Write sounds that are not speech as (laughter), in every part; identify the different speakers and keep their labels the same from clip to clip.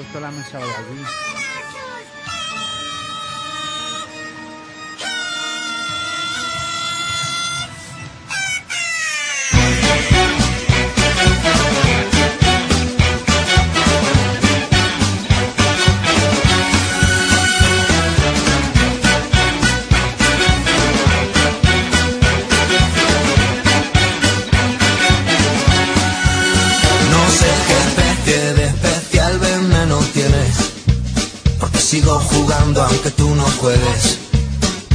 Speaker 1: Puesto la mesa de allí.
Speaker 2: Sigo jugando aunque tú no juegues.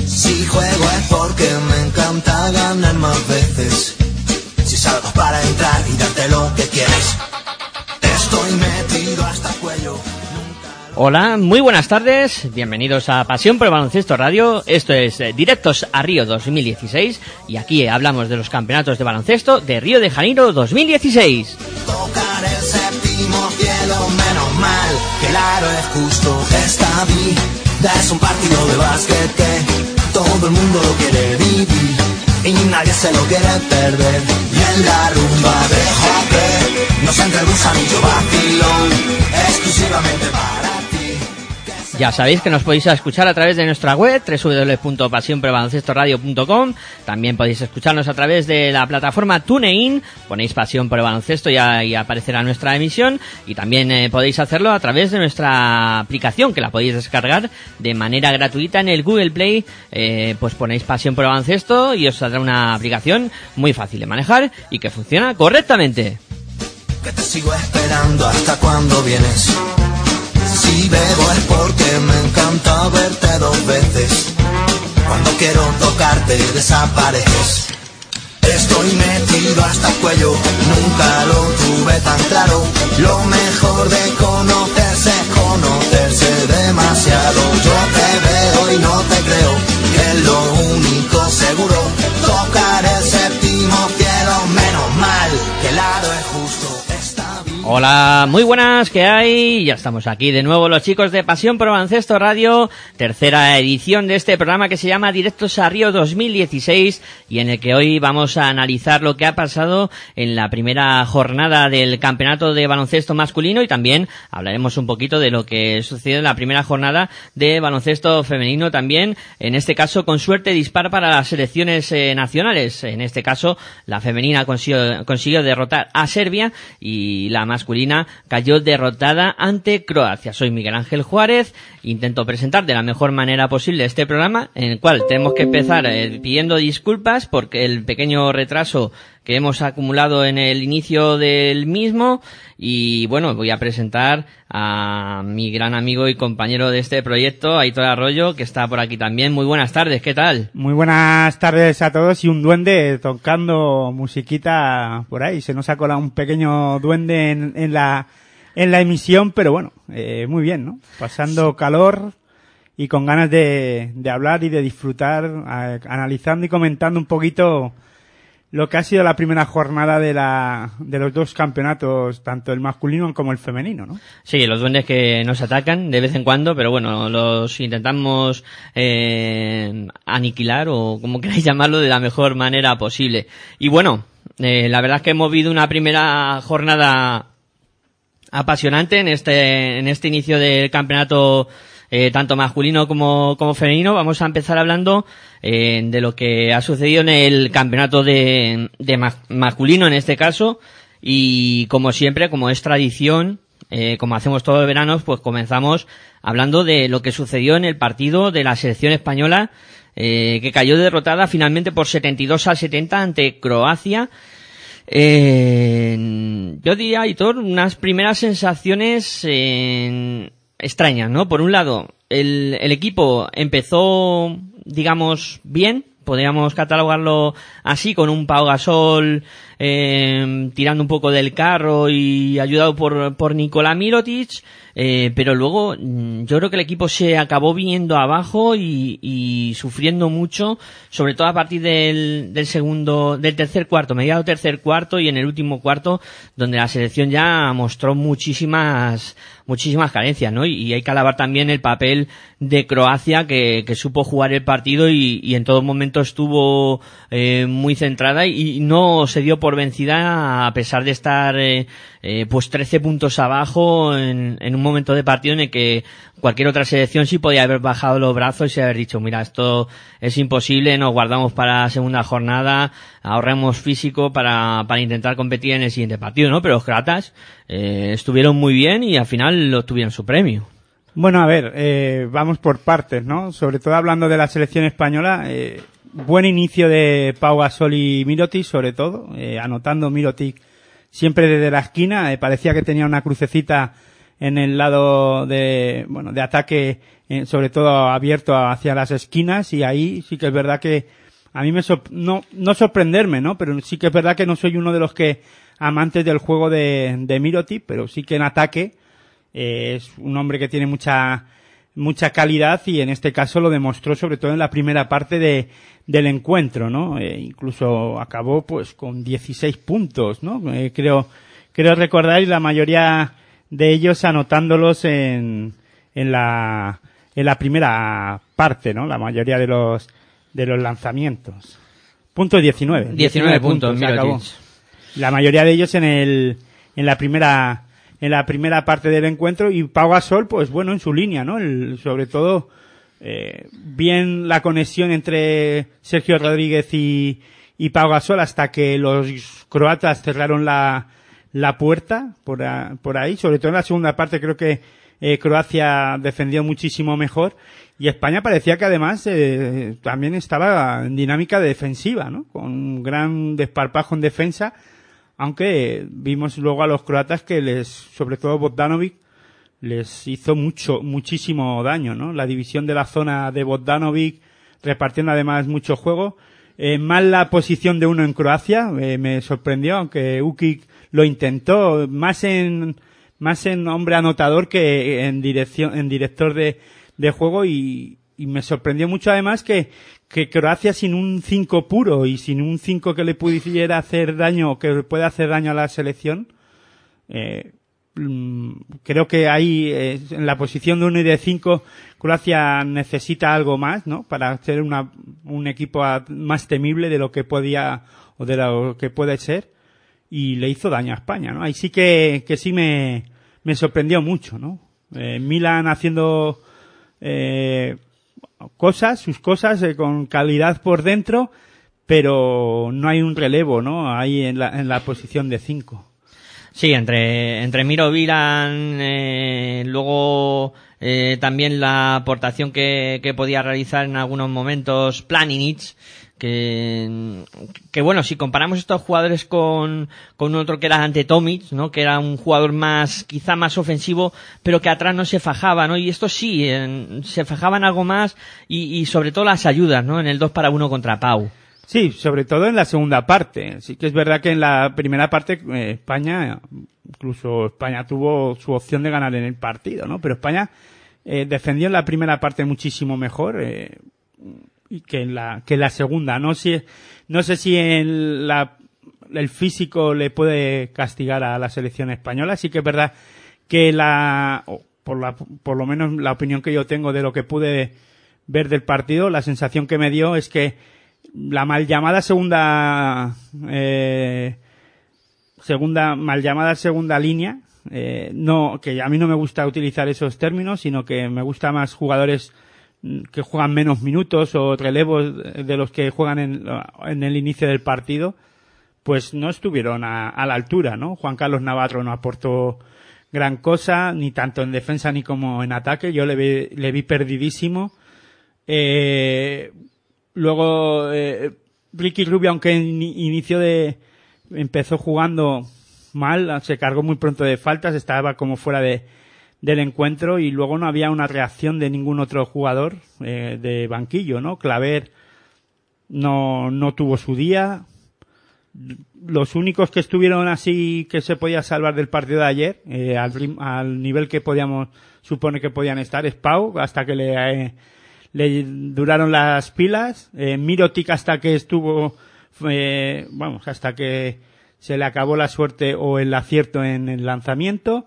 Speaker 2: Si juego es porque me encanta ganar más veces. Si salgo para entrar y darte lo que quieres, estoy metido hasta el cuello.
Speaker 3: Hola, muy buenas tardes, bienvenidos a Pasión por el Baloncesto Radio. Esto es eh, Directos a Río 2016 y aquí hablamos de los campeonatos de baloncesto de Río de Janeiro 2016.
Speaker 2: Tocar el séptimo cielo, menos mal, que el aro es justo. Esta vida es un partido de básquet que todo el mundo lo quiere vivir y nadie se lo quiere perder. Y en la rumba de hockey nos el gusanillo vacilón, exclusivamente para.
Speaker 3: Ya sabéis que nos podéis escuchar a través de nuestra web www.pasionporelbaloncestoradio.com También podéis escucharnos a través de la plataforma TuneIn, ponéis Pasión por Baloncesto y aparecerá nuestra emisión y también eh, podéis hacerlo a través de nuestra aplicación que la podéis descargar de manera gratuita en el Google Play, eh, pues ponéis Pasión por Baloncesto y os saldrá una aplicación muy fácil de manejar y que funciona correctamente.
Speaker 2: que te sigo esperando hasta cuando vienes. Si bebo es porque me encanta verte dos veces. Cuando quiero tocarte desapareces. Estoy metido hasta el cuello, nunca lo tuve tan claro. Lo mejor de conocerse
Speaker 3: Hola, muy buenas, ¿qué hay? Ya estamos aquí de nuevo los chicos de Pasión por Baloncesto Radio, tercera edición de este programa que se llama Directos a Río 2016 y en el que hoy vamos a analizar lo que ha pasado en la primera jornada del campeonato de baloncesto masculino y también hablaremos un poquito de lo que sucedió en la primera jornada de baloncesto femenino también, en este caso con suerte dispar para las selecciones eh, nacionales, en este caso la femenina consiguió, consiguió derrotar a Serbia y la masculina cayó derrotada ante Croacia. Soy Miguel Ángel Juárez, intento presentar de la mejor manera posible este programa, en el cual tenemos que empezar eh, pidiendo disculpas porque el pequeño retraso que hemos acumulado en el inicio del mismo y bueno, voy a presentar a mi gran amigo y compañero de este proyecto, Aitor Arroyo, que está por aquí también. Muy buenas tardes, ¿qué tal?
Speaker 1: Muy buenas tardes a todos y un duende tocando musiquita por ahí. Se nos ha colado un pequeño duende en, en la en la emisión, pero bueno, eh, muy bien, ¿no? Pasando calor y con ganas de, de hablar y de disfrutar, eh, analizando y comentando un poquito lo que ha sido la primera jornada de la de los dos campeonatos, tanto el masculino como el femenino, ¿no?
Speaker 3: Sí, los duendes que nos atacan de vez en cuando, pero bueno, los intentamos eh, aniquilar o como queráis (laughs) llamarlo de la mejor manera posible. Y bueno, eh, la verdad es que hemos vivido una primera jornada apasionante en este en este inicio del campeonato eh, tanto masculino como, como femenino. Vamos a empezar hablando eh, de lo que ha sucedido en el campeonato de, de ma- masculino en este caso. Y como siempre, como es tradición, eh, como hacemos todos los veranos, pues comenzamos hablando de lo que sucedió en el partido de la selección española, eh, que cayó derrotada finalmente por 72 a 70 ante Croacia. Eh, yo diría, Aitor, unas primeras sensaciones eh, extrañas, ¿no? Por un lado, el, el equipo empezó, digamos, bien, podríamos catalogarlo así, con un Pau Gasol eh, tirando un poco del carro y ayudado por, por Nikola Mirotic, eh, pero luego mm, yo creo que el equipo se acabó viniendo abajo y, y sufriendo mucho, sobre todo a partir del, del segundo, del tercer cuarto, mediado tercer cuarto y en el último cuarto, donde la selección ya mostró muchísimas muchísimas carencias, ¿no? Y, hay que alabar también el papel de Croacia que, que supo jugar el partido y, y en todo momento estuvo eh, muy centrada y, no se dio por vencida a pesar de estar eh, eh, pues 13 puntos abajo en, en, un momento de partido en el que cualquier otra selección sí podía haber bajado los brazos y haber dicho, mira, esto es imposible, nos guardamos para la segunda jornada, ahorremos físico para, para intentar competir en el siguiente partido, ¿no? Pero los croatas eh, estuvieron muy bien y al final lo tuvieron su premio.
Speaker 1: Bueno, a ver, eh, vamos por partes, ¿no? Sobre todo hablando de la selección española, eh, buen inicio de Pau Gasol y Mirotic, sobre todo, eh, anotando Mirotic siempre desde la esquina, eh, parecía que tenía una crucecita en el lado de, bueno, de ataque, eh, sobre todo abierto hacia las esquinas y ahí sí que es verdad que a mí me no, no sorprenderme, ¿no? Pero sí que es verdad que no soy uno de los que amantes del juego de, de Miroti, pero sí que en ataque es un hombre que tiene mucha mucha calidad y en este caso lo demostró sobre todo en la primera parte de, del encuentro, ¿no? Eh, incluso acabó pues con 16 puntos, ¿no? Eh, creo, creo recordar y la mayoría de ellos anotándolos en, en la, en la primera parte, ¿no? La mayoría de los, de los lanzamientos. Punto 19.
Speaker 3: 19, puntos, puntos
Speaker 1: La mayoría de ellos en el, en la primera, en la primera parte del encuentro y Pau Gasol, pues bueno, en su línea, ¿no? El, sobre todo, eh, bien la conexión entre Sergio Rodríguez y, y Pau Gasol hasta que los croatas cerraron la, la puerta por, por ahí, sobre todo en la segunda parte creo que eh, Croacia defendió muchísimo mejor y España parecía que además eh, también estaba en dinámica defensiva, ¿no? Con un gran desparpajo en defensa aunque vimos luego a los croatas que les, sobre todo Bogdanovic, les hizo mucho, muchísimo daño, ¿no? La división de la zona de Bogdanovic, repartiendo además mucho juego. Eh, mal la posición de uno en Croacia, eh, me sorprendió, aunque Ukic lo intentó, más en, más en hombre anotador que en dirección, en director de, de juego y, y me sorprendió mucho además que, que Croacia sin un 5 puro y sin un 5 que le pudiera hacer daño, que pueda hacer daño a la selección, eh, mm, creo que ahí, eh, en la posición de 1 y de 5, Croacia necesita algo más, ¿no? Para ser una, un equipo más temible de lo que podía, o de lo que puede ser, y le hizo daño a España, ¿no? Ahí sí que, que sí me, me sorprendió mucho, ¿no? Eh, Milan haciendo, eh, cosas, sus cosas eh, con calidad por dentro, pero no hay un relevo, ¿no? Ahí en la, en la posición de 5.
Speaker 3: Sí, entre, entre Miro Vilan, eh, luego eh, también la aportación que, que podía realizar en algunos momentos Planinich, que, que bueno, si comparamos estos jugadores con, con otro que era ante Tomic, ¿no? Que era un jugador más, quizá más ofensivo, pero que atrás no se fajaba, ¿no? Y estos sí, se fajaban algo más y, y sobre todo las ayudas, ¿no? En el 2 para 1 contra Pau.
Speaker 1: Sí, sobre todo en la segunda parte. Sí que es verdad que en la primera parte eh, España, incluso España tuvo su opción de ganar en el partido, ¿no? Pero España eh, defendió en la primera parte muchísimo mejor. Eh, que en la que la segunda. No si no sé si en la el físico le puede castigar a la selección española. Sí que es verdad que la por la por lo menos la opinión que yo tengo de lo que pude ver del partido la sensación que me dio es que la mal llamada segunda eh, segunda mal llamada segunda línea eh, no que a mí no me gusta utilizar esos términos sino que me gusta más jugadores que juegan menos minutos o relevos de los que juegan en, en el inicio del partido, pues no estuvieron a, a, la altura, ¿no? Juan Carlos Navarro no aportó gran cosa, ni tanto en defensa ni como en ataque. Yo le vi, le vi perdidísimo. Eh, luego, eh, Ricky Rubio, aunque en inicio de, empezó jugando mal, se cargó muy pronto de faltas, estaba como fuera de, del encuentro y luego no había una reacción de ningún otro jugador eh, de banquillo, ¿no? Claver no, no tuvo su día, los únicos que estuvieron así que se podía salvar del partido de ayer, eh, al, nivel que podíamos supone que podían estar, es Pau, hasta que le, eh, le duraron las pilas, Mirotic hasta que estuvo, vamos, hasta que se le acabó la suerte o el acierto en el lanzamiento,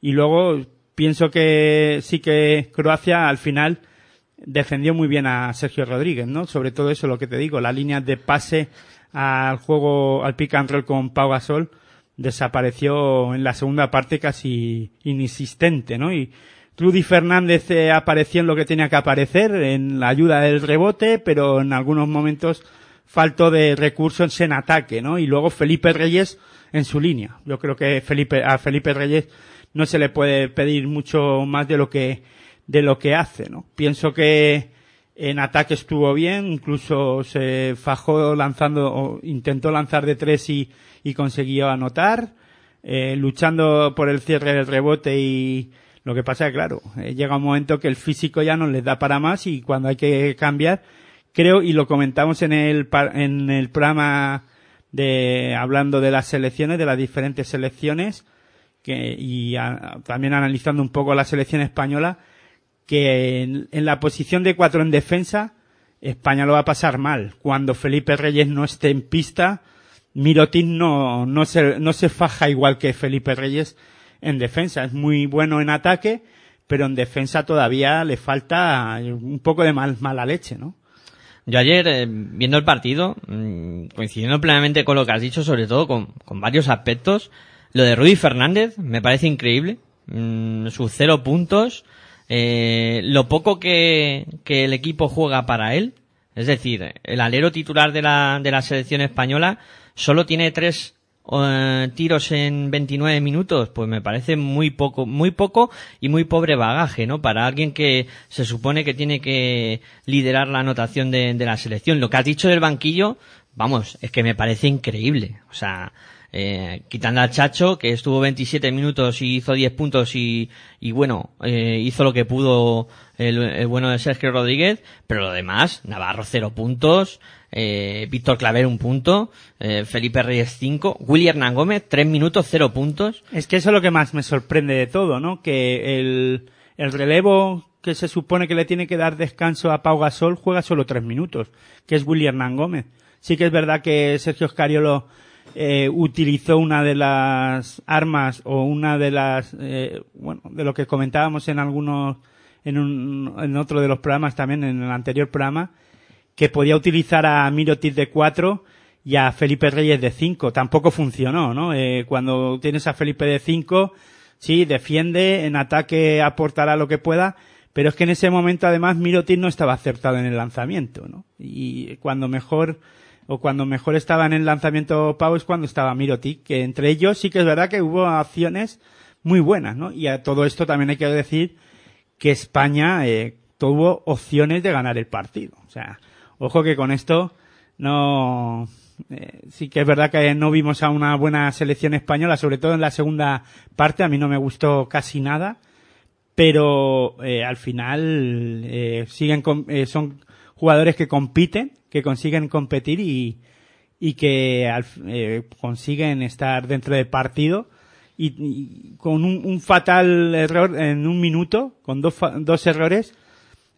Speaker 1: y luego pienso que sí que Croacia al final defendió muy bien a Sergio Rodríguez, ¿no? Sobre todo eso, lo que te digo, la línea de pase al juego, al pick and roll con Pau Gasol desapareció en la segunda parte casi inexistente, ¿no? Y Rudy Fernández eh, apareció en lo que tenía que aparecer, en la ayuda del rebote, pero en algunos momentos faltó de recursos en ataque, ¿no? Y luego Felipe Reyes en su línea. Yo creo que Felipe, a Felipe Reyes no se le puede pedir mucho más de lo que, de lo que hace, ¿no? Pienso que en ataque estuvo bien, incluso se fajó lanzando, o intentó lanzar de tres y, y consiguió anotar, eh, luchando por el cierre del rebote y lo que pasa claro, eh, llega un momento que el físico ya no les da para más y cuando hay que cambiar, creo, y lo comentamos en el, en el programa de, hablando de las selecciones, de las diferentes selecciones, que, y a- también analizando un poco la selección española, que en, la posición de cuatro en defensa, España lo va a pasar mal. Cuando Felipe Reyes no esté en pista, Mirotin no, no se, no se faja igual que Felipe Reyes en defensa. Es muy bueno en ataque, pero en defensa todavía le falta un poco de mal, mala leche, ¿no?
Speaker 3: Yo ayer, eh, viendo el partido, mm, coincidiendo plenamente con lo que has dicho, sobre todo con, con varios aspectos, lo de Rudy Fernández me parece increíble. Mm, sus cero puntos, eh, lo poco que, que el equipo juega para él, es decir, el alero titular de la, de la selección española solo tiene tres eh, tiros en 29 minutos, pues me parece muy poco, muy poco y muy pobre bagaje, ¿no? Para alguien que se supone que tiene que liderar la anotación de, de la selección. Lo que has dicho del banquillo, vamos, es que me parece increíble. O sea, eh, quitando al Chacho, que estuvo 27 minutos y hizo 10 puntos y, y bueno, eh, hizo lo que pudo el, el bueno de Sergio Rodríguez, pero lo demás, Navarro cero puntos, eh, Víctor Claver un punto, eh, Felipe Reyes 5, Willy Gómez 3 minutos 0 puntos.
Speaker 1: Es que eso es lo que más me sorprende de todo, ¿no? Que el, el relevo que se supone que le tiene que dar descanso a Pau Gasol juega solo tres minutos, que es Willy Gómez. Sí que es verdad que Sergio Scariolo eh, utilizó una de las armas o una de las, eh, bueno, de lo que comentábamos en algunos, en, un, en otro de los programas también, en el anterior programa, que podía utilizar a Mirotic de 4 y a Felipe Reyes de 5. Tampoco funcionó, ¿no? Eh, cuando tienes a Felipe de 5, sí, defiende, en ataque aportará lo que pueda, pero es que en ese momento además Mirotic no estaba acertado en el lanzamiento, ¿no? Y cuando mejor, o cuando mejor estaba en el lanzamiento Pau es cuando estaba Mirotic, que entre ellos sí que es verdad que hubo acciones muy buenas, ¿no? Y a todo esto también hay que decir que España eh, tuvo opciones de ganar el partido. O sea, ojo que con esto no eh, sí que es verdad que no vimos a una buena selección española, sobre todo en la segunda parte, a mí no me gustó casi nada, pero eh, al final eh, siguen com- eh, son jugadores que compiten, que consiguen competir y, y que al eh, consiguen estar dentro del partido y, y con un, fatal error en un minuto, con dos, dos errores,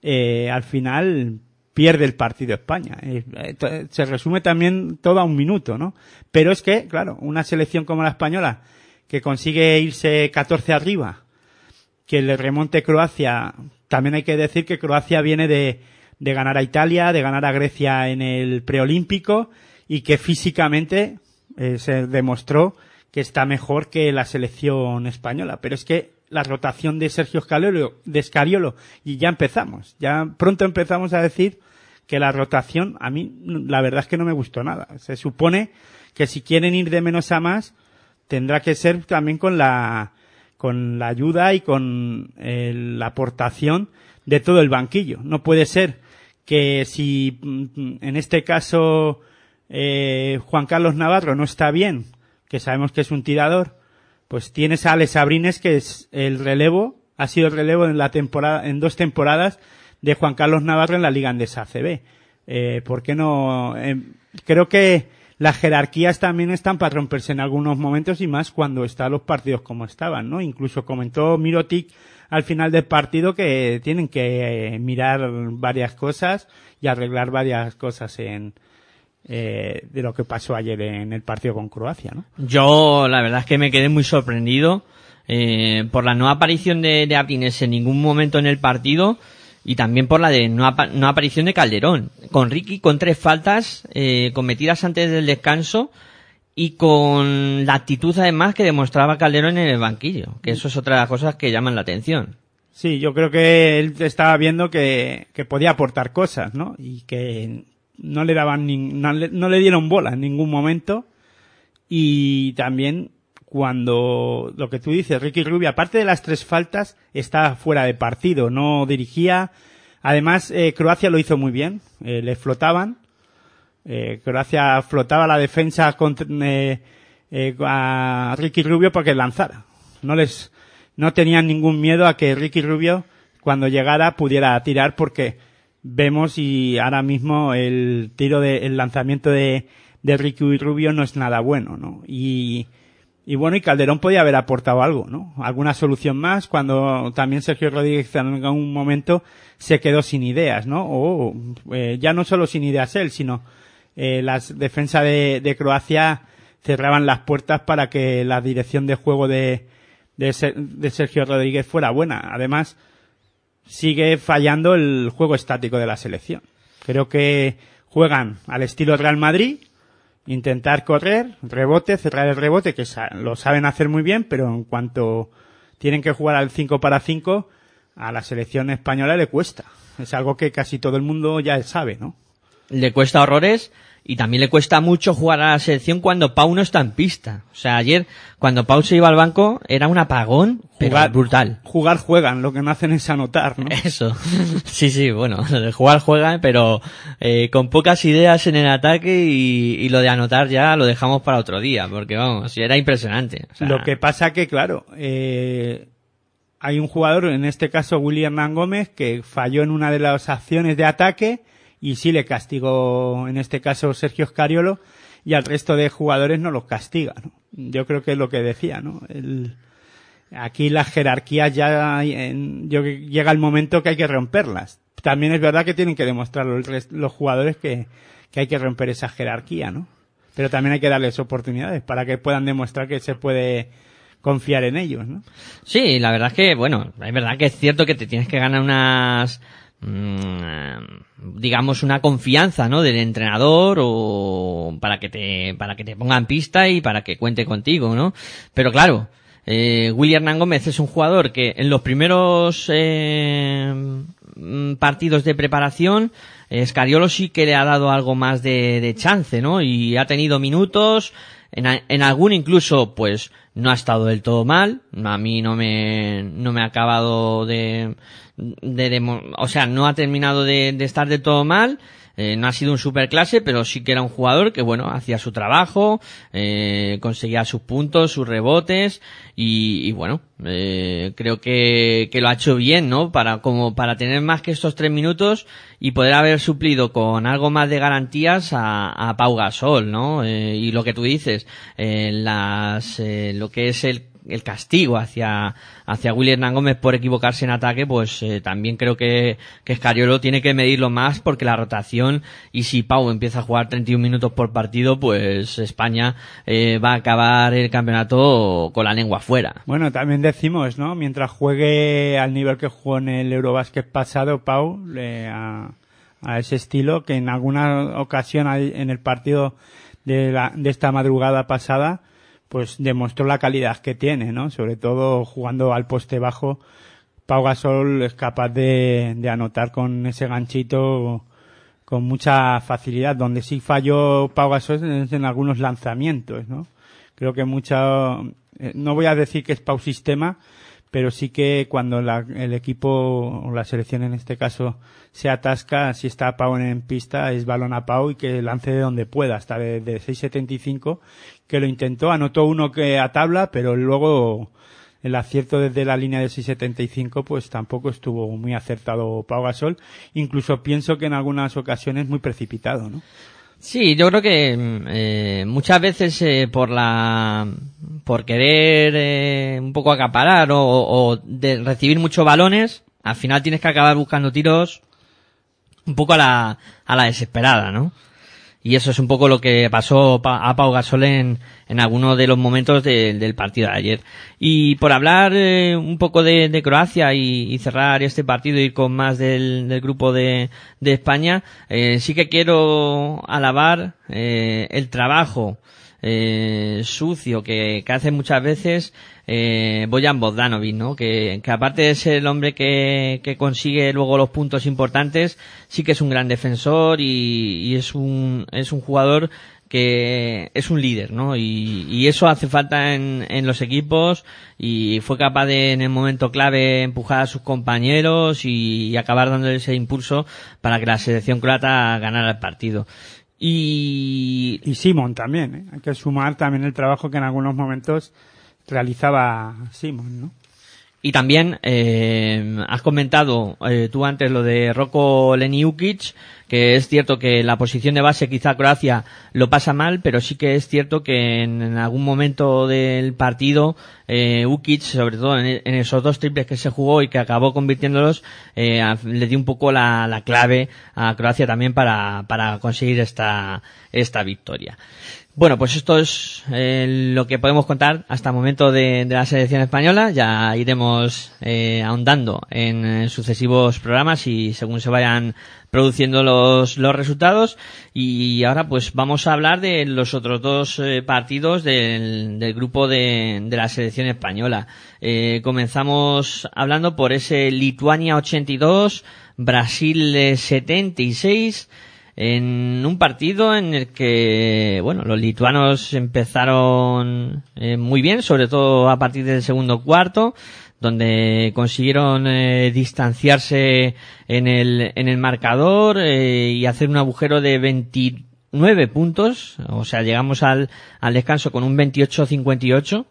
Speaker 1: eh, al final pierde el partido España. Eh, eh, se resume también todo a un minuto, ¿no? Pero es que, claro, una selección como la española, que consigue irse 14 arriba, que le remonte Croacia, también hay que decir que Croacia viene de, de ganar a Italia, de ganar a Grecia en el preolímpico y que físicamente eh, se demostró que está mejor que la selección española. Pero es que la rotación de Sergio Scariolo, de Scariolo, y ya empezamos, ya pronto empezamos a decir que la rotación, a mí la verdad es que no me gustó nada. Se supone que si quieren ir de menos a más, tendrá que ser también con la, con la ayuda y con eh, la aportación de todo el banquillo. No puede ser que si mm, en este caso eh, Juan Carlos Navarro no está bien, que sabemos que es un tirador, pues tienes a Alex Abrines que es el relevo, ha sido el relevo en la temporada, en dos temporadas de Juan Carlos Navarro en la Liga Andesa ACB. Eh, ¿Por qué no? Eh, creo que las jerarquías también están para romperse en algunos momentos y más cuando están los partidos como estaban, ¿no? Incluso comentó Mirotic al final del partido que tienen que eh, mirar varias cosas y arreglar varias cosas en, eh, de lo que pasó ayer en el partido con Croacia, ¿no?
Speaker 3: Yo, la verdad es que me quedé muy sorprendido eh, por la no aparición de, de en ningún momento en el partido y también por la de no, apa- no aparición de Calderón. Con Ricky con tres faltas eh, cometidas antes del descanso y con la actitud además que demostraba Calderón en el banquillo, que eso es otra de las cosas que llaman la atención.
Speaker 1: Sí, yo creo que él estaba viendo que, que podía aportar cosas, ¿no? Y que no le daban ni, no, le, dieron bola en ningún momento. Y también cuando lo que tú dices, Ricky Rubio, aparte de las tres faltas, está fuera de partido, no dirigía. Además, eh, Croacia lo hizo muy bien, eh, le flotaban. Eh, Croacia flotaba la defensa contra, eh, eh, a Ricky Rubio porque lanzara. No les, no tenían ningún miedo a que Ricky Rubio, cuando llegara, pudiera tirar porque vemos y ahora mismo el tiro de, el lanzamiento de, de Ricky Rubio no es nada bueno, ¿no? Y, y bueno, y Calderón podía haber aportado algo, ¿no? Alguna solución más cuando también Sergio Rodríguez en algún momento se quedó sin ideas, ¿no? O eh, ya no solo sin ideas él, sino eh, las defensas de, Croacia cerraban las puertas para que la dirección de juego de, de, de Sergio Rodríguez fuera buena. Además, sigue fallando el juego estático de la selección. Creo que juegan al estilo Real Madrid, intentar correr, rebote, cerrar el rebote, que lo saben hacer muy bien, pero en cuanto tienen que jugar al 5 para 5, a la selección española le cuesta. Es algo que casi todo el mundo ya sabe, ¿no?
Speaker 3: Le cuesta horrores y también le cuesta mucho jugar a la selección cuando Pau no está en pista. O sea, ayer cuando Pau se iba al banco era un apagón pero
Speaker 1: Jugar-
Speaker 3: brutal.
Speaker 1: Jugar juegan, lo que no hacen es anotar, ¿no? (laughs)
Speaker 3: Eso. Sí, sí, bueno, lo (laughs) de jugar juegan, pero eh, con pocas ideas en el ataque y, y lo de anotar ya lo dejamos para otro día, porque vamos, era impresionante. O sea,
Speaker 1: Lo que pasa que, claro, eh, hay un jugador, en este caso William Gómez, que falló en una de las acciones de ataque y sí le castigó, en este caso Sergio Scariolo, y al resto de jugadores no los castiga, ¿no? Yo creo que es lo que decía, ¿no? El- aquí las jerarquías ya, en- yo, llega el momento que hay que romperlas. También es verdad que tienen que demostrar los, los jugadores que, que hay que romper esa jerarquía, ¿no? Pero también hay que darles oportunidades para que puedan demostrar que se puede confiar en ellos, ¿no?
Speaker 3: Sí, la verdad es que, bueno, es verdad que es cierto que te tienes que ganar unas, digamos, una confianza, ¿no? Del entrenador o para que te, para que te ponga en pista y para que cuente contigo, ¿no? Pero claro, eh, William Hernán Gómez es un jugador que en los primeros eh, mm, partidos de preparación, eh, Scariolo sí que le ha dado algo más de, de chance, ¿no? Y ha tenido minutos, en, en algún incluso, pues, no ha estado del todo mal. A mí no me, no me ha acabado de, de, demo- o sea, no ha terminado de, de estar del todo mal. Eh, no ha sido un superclase, pero sí que era un jugador que, bueno, hacía su trabajo, eh, conseguía sus puntos, sus rebotes y, y bueno, eh, creo que, que lo ha hecho bien, ¿no? Para, como para tener más que estos tres minutos y poder haber suplido con algo más de garantías a, a Pau Gasol, ¿no? Y lo que tú dices, las, lo que es el el castigo hacia, hacia Willy Hernán Gómez por equivocarse en ataque, pues eh, también creo que, que Scariolo tiene que medirlo más porque la rotación y si Pau empieza a jugar 31 minutos por partido, pues España eh, va a acabar el campeonato con la lengua fuera.
Speaker 1: Bueno, también decimos, ¿no? Mientras juegue al nivel que jugó en el Eurobásquet pasado, Pau, le- a, a ese estilo, que en alguna ocasión en el partido de, la- de esta madrugada pasada, pues demostró la calidad que tiene, ¿no? Sobre todo jugando al poste bajo, Pau Gasol es capaz de, de anotar con ese ganchito con mucha facilidad. Donde sí falló Pau Gasol es en algunos lanzamientos, ¿no? Creo que mucha, eh, no voy a decir que es Pau sistema, pero sí que cuando la- el equipo o la selección en este caso se atasca, si está Pau en, pista, es balón a Pau y que lance de donde pueda, hasta de, de 6.75, que lo intentó, anotó uno que a tabla, pero luego el acierto desde la línea de 6.75 pues tampoco estuvo muy acertado Pau Gasol, incluso pienso que en algunas ocasiones muy precipitado, ¿no?
Speaker 3: Sí, yo creo que mm, eh, muchas veces eh, por la por querer eh, un poco acaparar o, o de recibir muchos balones, al final tienes que acabar buscando tiros un poco a la, a la desesperada, ¿no? Y eso es un poco lo que pasó a Pau Gasol en, en algunos de los momentos del partido de ayer. Y por hablar eh, un poco de, Croacia y, cerrar este partido y ir con más del, del grupo de, de España, eh, sí que quiero alabar eh, el trabajo eh, sucio que, que, hace muchas veces eh, Bojan Bogdanovic, ¿no? Que, que, aparte de ser el hombre que, que, consigue luego los puntos importantes, sí que es un gran defensor y, y es un es un jugador que es un líder, ¿no? Y, y eso hace falta en, en, los equipos y fue capaz de en el momento clave empujar a sus compañeros y, y acabar dándole ese impulso para que la selección croata ganara el partido. Y,
Speaker 1: y Simon también, ¿eh? hay que sumar también el trabajo que en algunos momentos realizaba Simon, ¿no?
Speaker 3: Y también eh, has comentado eh, tú antes lo de Roko Leniukic, que es cierto que la posición de base quizá Croacia lo pasa mal, pero sí que es cierto que en, algún momento del partido eh, Ukic, sobre todo en, esos dos triples que se jugó y que acabó convirtiéndolos, eh, le dio un poco la, la, clave a Croacia también para, para conseguir esta, esta victoria. Bueno, pues esto es eh, lo que podemos contar hasta el momento de, la selección española. Ya iremos eh, ahondando en, en, sucesivos programas y según se vayan produciendo los, los resultados. Y ahora pues vamos a hablar de los otros dos eh, partidos del, del grupo de, de, la selección española. Eh, comenzamos hablando por ese Lituania 82, Brasil 76 en un partido en el que, bueno, los lituanos empezaron eh, muy bien, sobre todo a partir del segundo cuarto, donde consiguieron eh, distanciarse en el, en el marcador eh, y hacer un agujero de 29 puntos, o sea, llegamos al, al descanso con un 28-58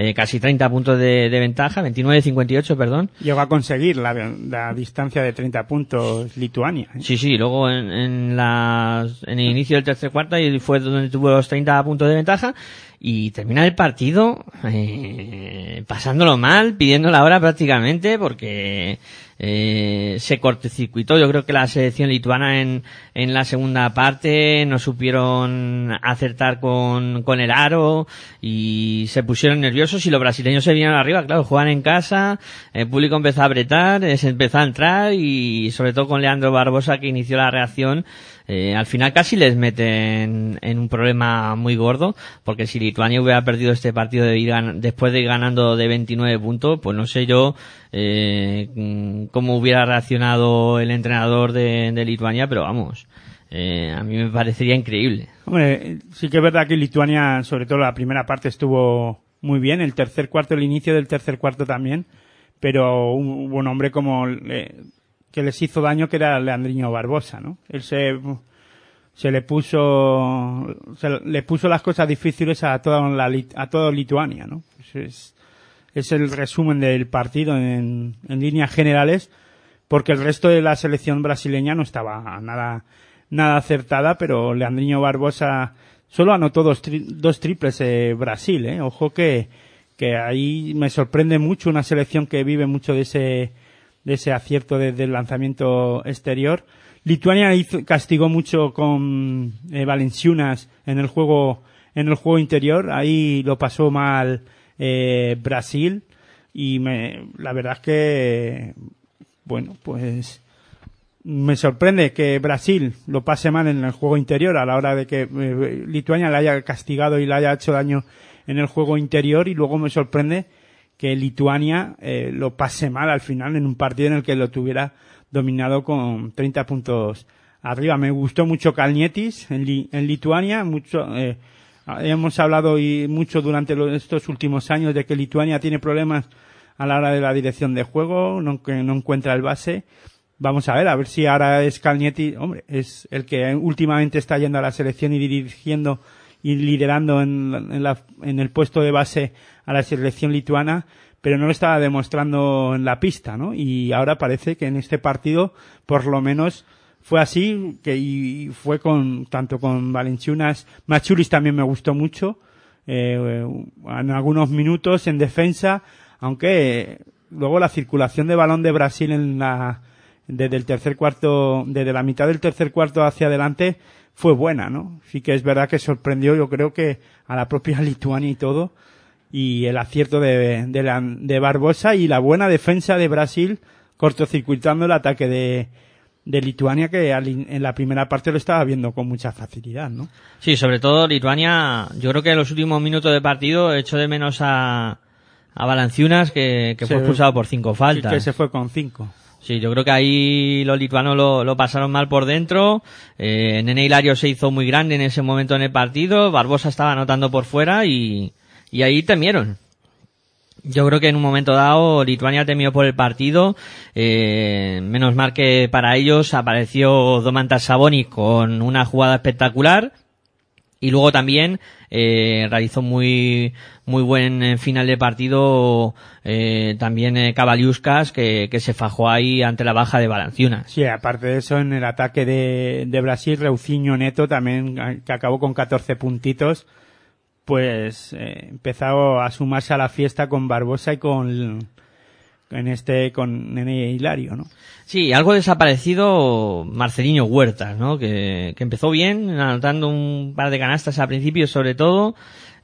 Speaker 3: eh, casi 30 puntos de, de ventaja, 29-58, perdón.
Speaker 1: Llegó a conseguir la, la, distancia de 30 puntos Lituania.
Speaker 3: ¿eh? Sí, sí, luego en, en, la, en el inicio del tercer cuarto y fue donde tuvo los 30 puntos de ventaja y termina el partido eh, pasándolo mal, pidiendo la hora prácticamente porque eh, se cortocircuitó. Yo creo que la selección lituana en, en la segunda parte no supieron acertar con, con el aro y se pusieron nerviosos y los brasileños se vinieron arriba. Claro, juegan en casa, el público empezó a apretar, se empezó a entrar y sobre todo con Leandro Barbosa que inició la reacción eh, al final casi les meten en un problema muy gordo, porque si Lituania hubiera perdido este partido de ir después de ir ganando de 29 puntos, pues no sé yo eh, cómo hubiera reaccionado el entrenador de, de Lituania, pero vamos, eh, a mí me parecería increíble.
Speaker 1: Hombre, sí que es verdad que Lituania, sobre todo la primera parte, estuvo muy bien, el tercer cuarto, el inicio del tercer cuarto también, pero hubo un hombre como eh, que les hizo daño que era Leandriño Barbosa, ¿no? Él se, se le puso, se le puso las cosas difíciles a toda la, a toda Lituania, ¿no? Es, es el resumen del partido en líneas generales, porque el resto de la selección brasileña no estaba nada, nada acertada, pero Leandriño Barbosa solo anotó dos, tri, dos triples eh, Brasil, eh. Ojo que, que ahí me sorprende mucho una selección que vive mucho de ese, de ese acierto desde el lanzamiento exterior. Lituania castigó mucho con eh, Valenciunas en el juego en el juego interior. Ahí lo pasó mal eh, Brasil y me, la verdad que bueno pues me sorprende que Brasil lo pase mal en el juego interior a la hora de que eh, Lituania le haya castigado y le haya hecho daño en el juego interior y luego me sorprende que Lituania eh, lo pase mal al final en un partido en el que lo tuviera dominado con 30 puntos arriba. Me gustó mucho Kalnietis en, Li en Lituania, mucho, eh, hemos hablado y mucho durante estos últimos años de que Lituania tiene problemas a la hora de la dirección de juego, no, que no encuentra el base. Vamos a ver, a ver si ahora es Kalnietis, hombre, es el que últimamente está yendo a la selección y dirigiendo y liderando en, en, la, en el puesto de base a la selección lituana, pero no lo estaba demostrando en la pista, ¿no? Y ahora parece que en este partido, por lo menos, fue así, que y fue con, tanto con Valenciunas, Machulis también me gustó mucho, eh, en algunos minutos en defensa, aunque luego la circulación de balón de Brasil en la, desde el tercer cuarto, desde la mitad del tercer cuarto hacia adelante, fue buena, ¿no? Sí que es verdad que sorprendió, yo creo que a la propia (laughs) Lituania y todo, y el acierto de, de, la, de Barbosa y la buena defensa de Brasil cortocircuitando el ataque de, de Lituania que en la primera parte lo estaba viendo con mucha facilidad, ¿no?
Speaker 3: Sí, sobre todo Lituania, yo creo que en los últimos minutos de partido echó de menos a, a Balanciunas que, que fue expulsado por cinco faltas.
Speaker 1: Sí, que se fue con cinco.
Speaker 3: Sí, yo creo que ahí los lituanos lo, pasaron mal por dentro. Eh, Nene Hilario se hizo muy grande en ese momento en el partido. Barbosa estaba anotando por fuera y, y ahí temieron. Yo creo que en un momento dado Lituania temió por el partido. Eh, menos mal que para ellos apareció Domantas Sabonis con una jugada espectacular. Y luego también eh, realizó muy muy buen eh, final de partido eh, también eh, que, que se fajó ahí ante la baja de Balanciunas.
Speaker 1: Sí, aparte de eso en el ataque de, de Brasil Reucinho Neto también que acabó con 14 puntitos pues eh, empezó a sumarse a la fiesta con Barbosa y con en este con Nene Hilario, ¿no?
Speaker 3: Sí, algo desaparecido Marcelino Huertas, ¿no? Que, que empezó bien, anotando un par de canastas al principio sobre todo,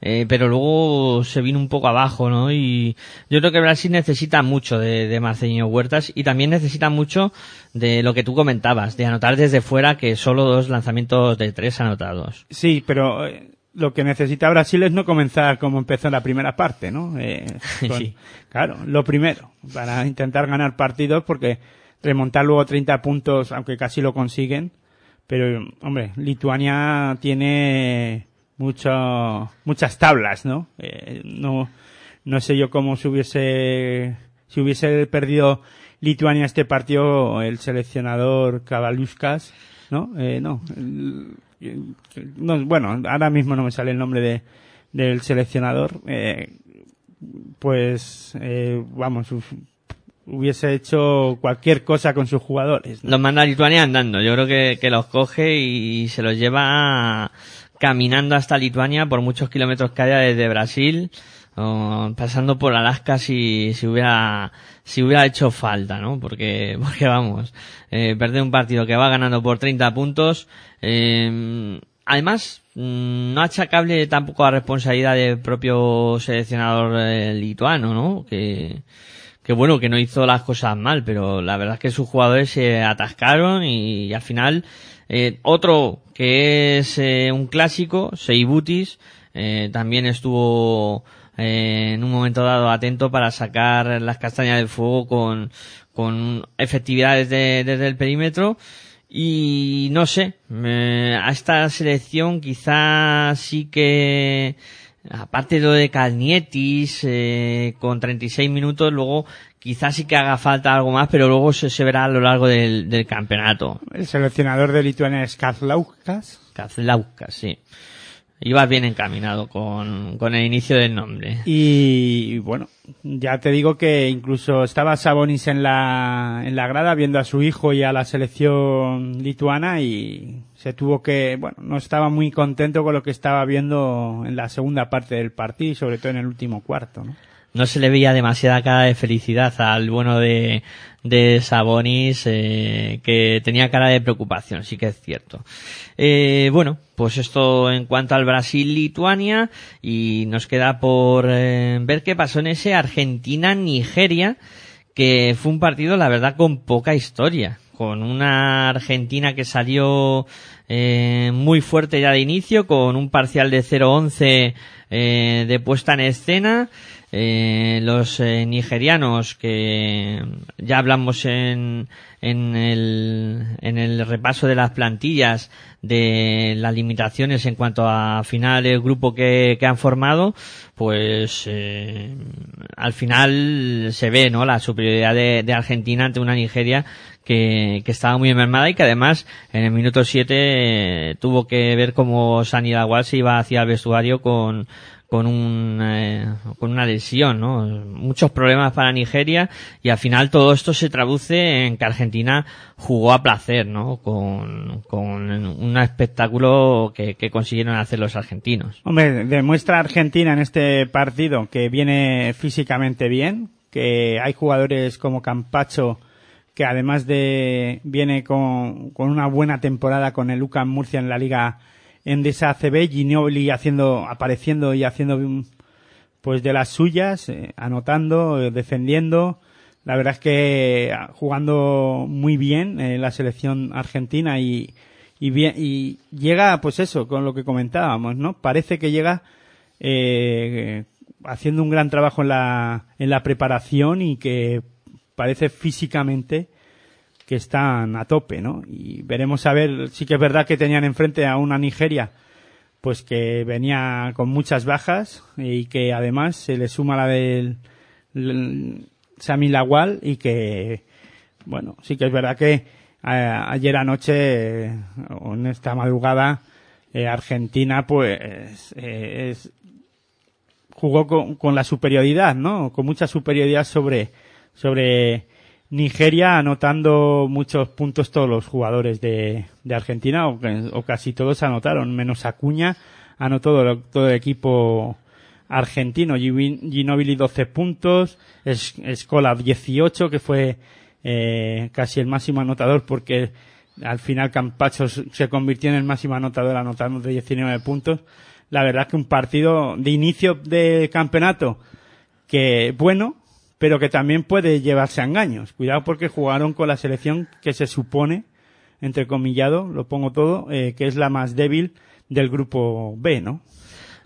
Speaker 3: eh, pero luego se vino un poco abajo, ¿no? Y yo creo que Brasil necesita mucho de, de Marcelino Huertas y también necesita mucho de lo que tú comentabas, de anotar desde fuera que solo dos lanzamientos de tres anotados.
Speaker 1: Sí, pero eh, lo que necesita Brasil es no comenzar como empezó en la primera parte, ¿no? Eh, (laughs) con,
Speaker 3: Sí.
Speaker 1: Claro, lo primero, para intentar ganar partidos, porque remontar luego 30 puntos, aunque casi lo consiguen, pero, hombre, Lituania tiene mucho, muchas tablas, ¿no? Eh, no, no sé yo cómo se hubiese, si hubiese perdido Lituania este partido, el seleccionador Kavaluskas, ¿no? Eh, no, no, bueno, ahora mismo no me sale el nombre de, del seleccionador, eh, pues, eh, vamos, hubiese hecho cualquier cosa con sus jugadores.
Speaker 3: Los manda a Lituania andando, yo creo que, que los coge y se los lleva caminando hasta Lituania por muchos kilómetros que haya desde Brasil, pasando por Alaska si, si hubiera, si hubiera hecho falta, ¿no? Porque, (laughs) porque vamos, eh, perder un partido que va ganando por 30 puntos, eh, además, mm, no achacable tampoco a responsabilidad del propio seleccionador eh, lituano, ¿no? Que, que bueno, que no hizo las cosas mal, pero la verdad es que sus jugadores se atascaron y, al final eh, otro que es eh, un clásico, Seibutis, eh, también estuvo eh, en un momento dado atento para sacar las castañas del fuego con, con efectividad desde, desde el perímetro y no sé, eh, a esta selección quizás sí que aparte de lo de Calnietis, eh, con 36 minutos, luego quizás sí que haga falta algo más, pero luego se, se verá a lo largo del, del campeonato.
Speaker 1: El seleccionador de Lituania es Kazlauskas.
Speaker 3: Kazlauskas, sí. Ibas bien encaminado con, con el inicio del nombre.
Speaker 1: Y bueno, ya te digo que incluso estaba Sabonis en la, en la grada viendo a su hijo y a la selección lituana y se tuvo que, bueno, no estaba muy contento con lo que estaba viendo en la segunda parte del partido y sobre todo en el último cuarto, ¿no?
Speaker 3: no se le veía demasiada cara de felicidad al bueno de, de Sabonis, eh, que tenía cara de preocupación, sí que es cierto. Eh, bueno, pues esto en cuanto al Brasil-Lituania, y nos queda por eh, ver qué pasó en ese Argentina-Nigeria, que fue un partido, la verdad, con poca historia, con una Argentina que salió eh, muy fuerte ya de inicio, con un parcial de 0-11 eh, de puesta en escena, eh, los eh, nigerianos que ya hablamos en, en, el, repaso de las plantillas de las limitaciones en cuanto a final el grupo que, que han formado pues eh, al final se ve no la superioridad de, Argentina ante una Nigeria que, que estaba muy enfermada y que además en el minuto 7 tuvo que ver cómo Sani Lawal se iba hacia el vestuario con con un eh, con una lesión, ¿no? Muchos problemas para Nigeria y al final todo esto se traduce en que Argentina jugó a placer, ¿no? Con, con un espectáculo que, que consiguieron hacer los argentinos.
Speaker 1: Hombre, demuestra Argentina en este partido que viene físicamente bien, que hay jugadores como Campacho que además de viene con, con una buena temporada con el UCAM Murcia en la Liga Endesa ACB, Ginobili haciendo, apareciendo y haciendo pues de las suyas, eh, anotando, eh, defendiendo. La verdad es que ah, jugando muy bien en la selección argentina y, y, bien, y llega, pues eso, con lo que comentábamos, ¿no? Parece que llega eh, haciendo un gran trabajo en la, en la preparación y que parece físicamente que están a tope, ¿no? Y veremos a ver, sí que es verdad que tenían enfrente a una Nigeria, pues que venía con muchas bajas y que además se le suma la del Sami Lawal y que, bueno, sí que es verdad que ayer anoche, o en esta madrugada, eh, Argentina, pues, eh, es, jugó con, con, la superioridad, ¿no? Con mucha superioridad sobre, sobre Nigeria anotando muchos puntos todos los jugadores de, Argentina, o, o, casi todos anotaron, menos Acuña, anotó todo, el equipo argentino. Ginobili 12 puntos, Escola 18, que fue eh, casi el máximo anotador porque al final Campacho se convirtió en el máximo anotador anotando de 19 puntos. La verdad que un partido de inicio de campeonato que bueno, pero que también puede llevarse a engaños. Cuidado porque jugaron con la selección que se supone, entre comillado, lo pongo todo, eh, que es la más débil del grupo B, ¿no?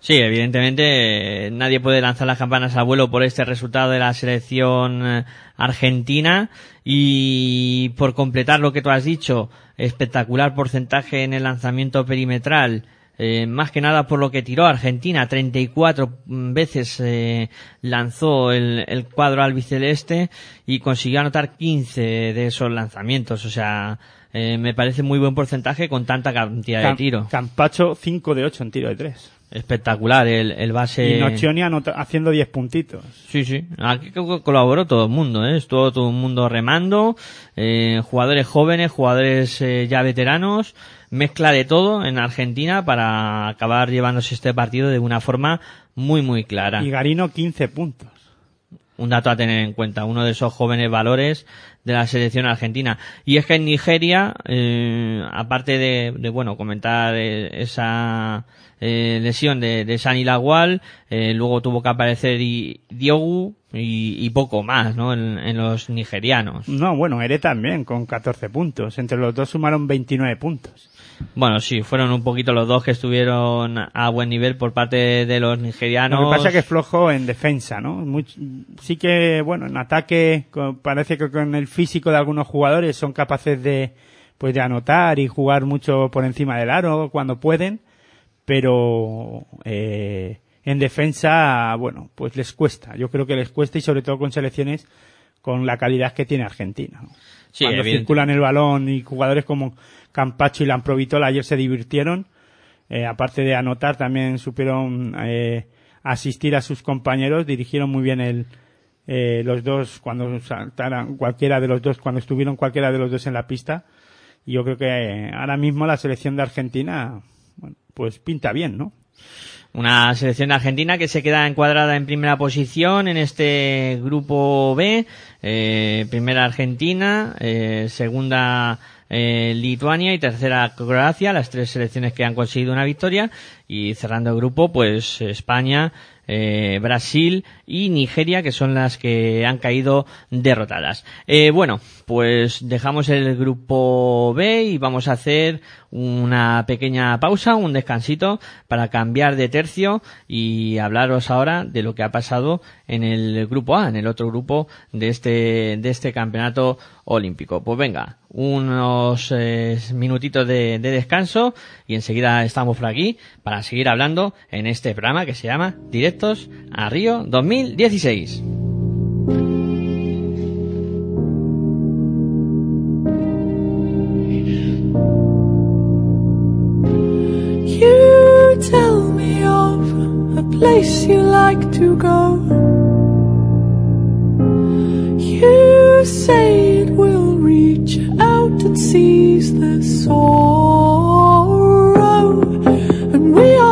Speaker 3: Sí, evidentemente nadie puede lanzar las campanas al vuelo por este resultado de la selección eh, argentina y por completar lo que tú has dicho, espectacular porcentaje en el lanzamiento perimetral, eh, más que nada por lo que tiró Argentina, 34 veces eh, lanzó el, el, cuadro albiceleste y consiguió anotar 15 de esos lanzamientos, o sea, eh, me parece muy buen porcentaje con tanta cantidad
Speaker 1: Cam
Speaker 3: de tiro.
Speaker 1: Campacho 5 de 8 en tiro de 3.
Speaker 3: Espectacular el, el base.
Speaker 1: Y Nocioni haciendo 10 puntitos.
Speaker 3: Sí, sí. Aquí colaboró todo el mundo, ¿eh? Estuvo todo el mundo remando. Eh, jugadores jóvenes, jugadores eh, ya veteranos. Mezcla de todo en Argentina para acabar llevándose este partido de una forma muy, muy clara.
Speaker 1: Y Garino 15 puntos
Speaker 3: un dato a tener en cuenta, uno de esos jóvenes valores de la selección argentina. Y es que en Nigeria, eh, aparte de, de, bueno, comentar eh, esa eh, lesión de, de Sani Lagual, eh, luego tuvo que aparecer y, Diogu y, y, poco más, ¿no? En, en, los nigerianos.
Speaker 1: No, bueno, Ere también, con 14 puntos. Entre los dos sumaron 29 puntos.
Speaker 3: Bueno, sí, fueron un poquito los dos que estuvieron a buen nivel por parte de los nigerianos.
Speaker 1: Lo que pasa es que es flojo en defensa, ¿no? Muy, sí que, bueno, en ataque parece que con el físico de algunos jugadores son capaces de, pues de anotar y jugar mucho por encima del aro cuando pueden, pero eh, en defensa, bueno, pues les cuesta. Yo creo que les cuesta y sobre todo con selecciones con la calidad que tiene Argentina. ¿no?
Speaker 3: Sí,
Speaker 1: Cuando
Speaker 3: evidente.
Speaker 1: circulan el balón y jugadores como Campacho y Lamprovitola ayer se divirtieron. Eh, aparte de anotar, también supieron eh, asistir a sus compañeros, dirigieron muy bien el, eh, los dos cuando saltaran cualquiera de los dos, cuando estuvieron cualquiera de los dos en la pista. Y yo creo que ahora mismo la selección de Argentina, pues pinta bien, ¿no?
Speaker 3: Una selección argentina que se queda encuadrada en primera posición en este grupo B. Primera Argentina, segunda eh, Lituania y tercera Croacia, las tres selecciones que han conseguido una victoria. Y cerrando el grupo, pues España, eh, Brasil y Nigeria, que son las que han caído derrotadas. Eh, bueno, pues dejamos el grupo B y vamos a hacer una pequeña pausa, un descansito para cambiar de tercio y hablaros ahora de lo que ha pasado en el grupo A, en el otro grupo de este, de este campeonato olímpico. Pues venga, unos eh, minutitos de, descanso y enseguida estamos por aquí para seguir hablando en este programa que se llama Directos a Río 2016.
Speaker 4: Sees the sorrow, and we always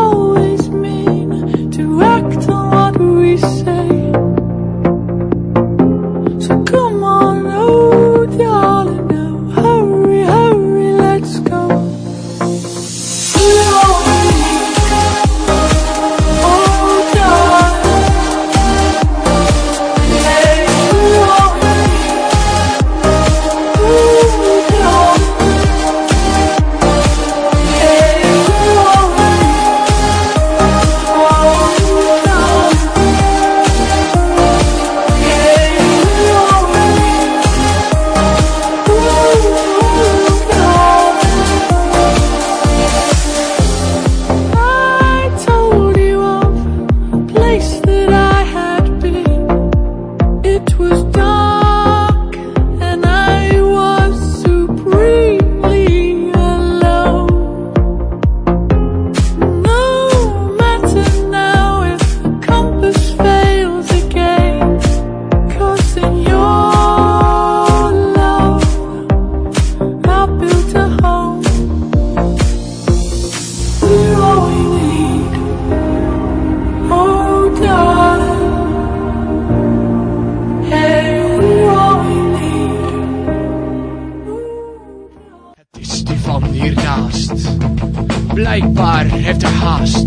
Speaker 5: Blijkbaar heeft hij haast.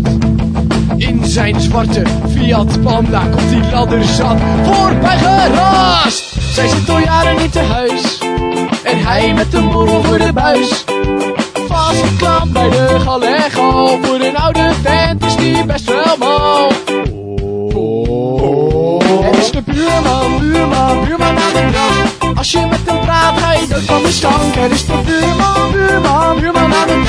Speaker 5: In zijn zwarte Fiat Panda komt die ladderzat voorbij geraast. Zij zit al jaren niet te huis. En hij met een borrel voor de buis. Vastgeklampt bij de galego. Voor een oude vent is die best wel mal. Het is de buurman, buurman, buurman aan de. Als je met hem praat, ga je van de stank. Het is de buurman, buurman, buurman aan de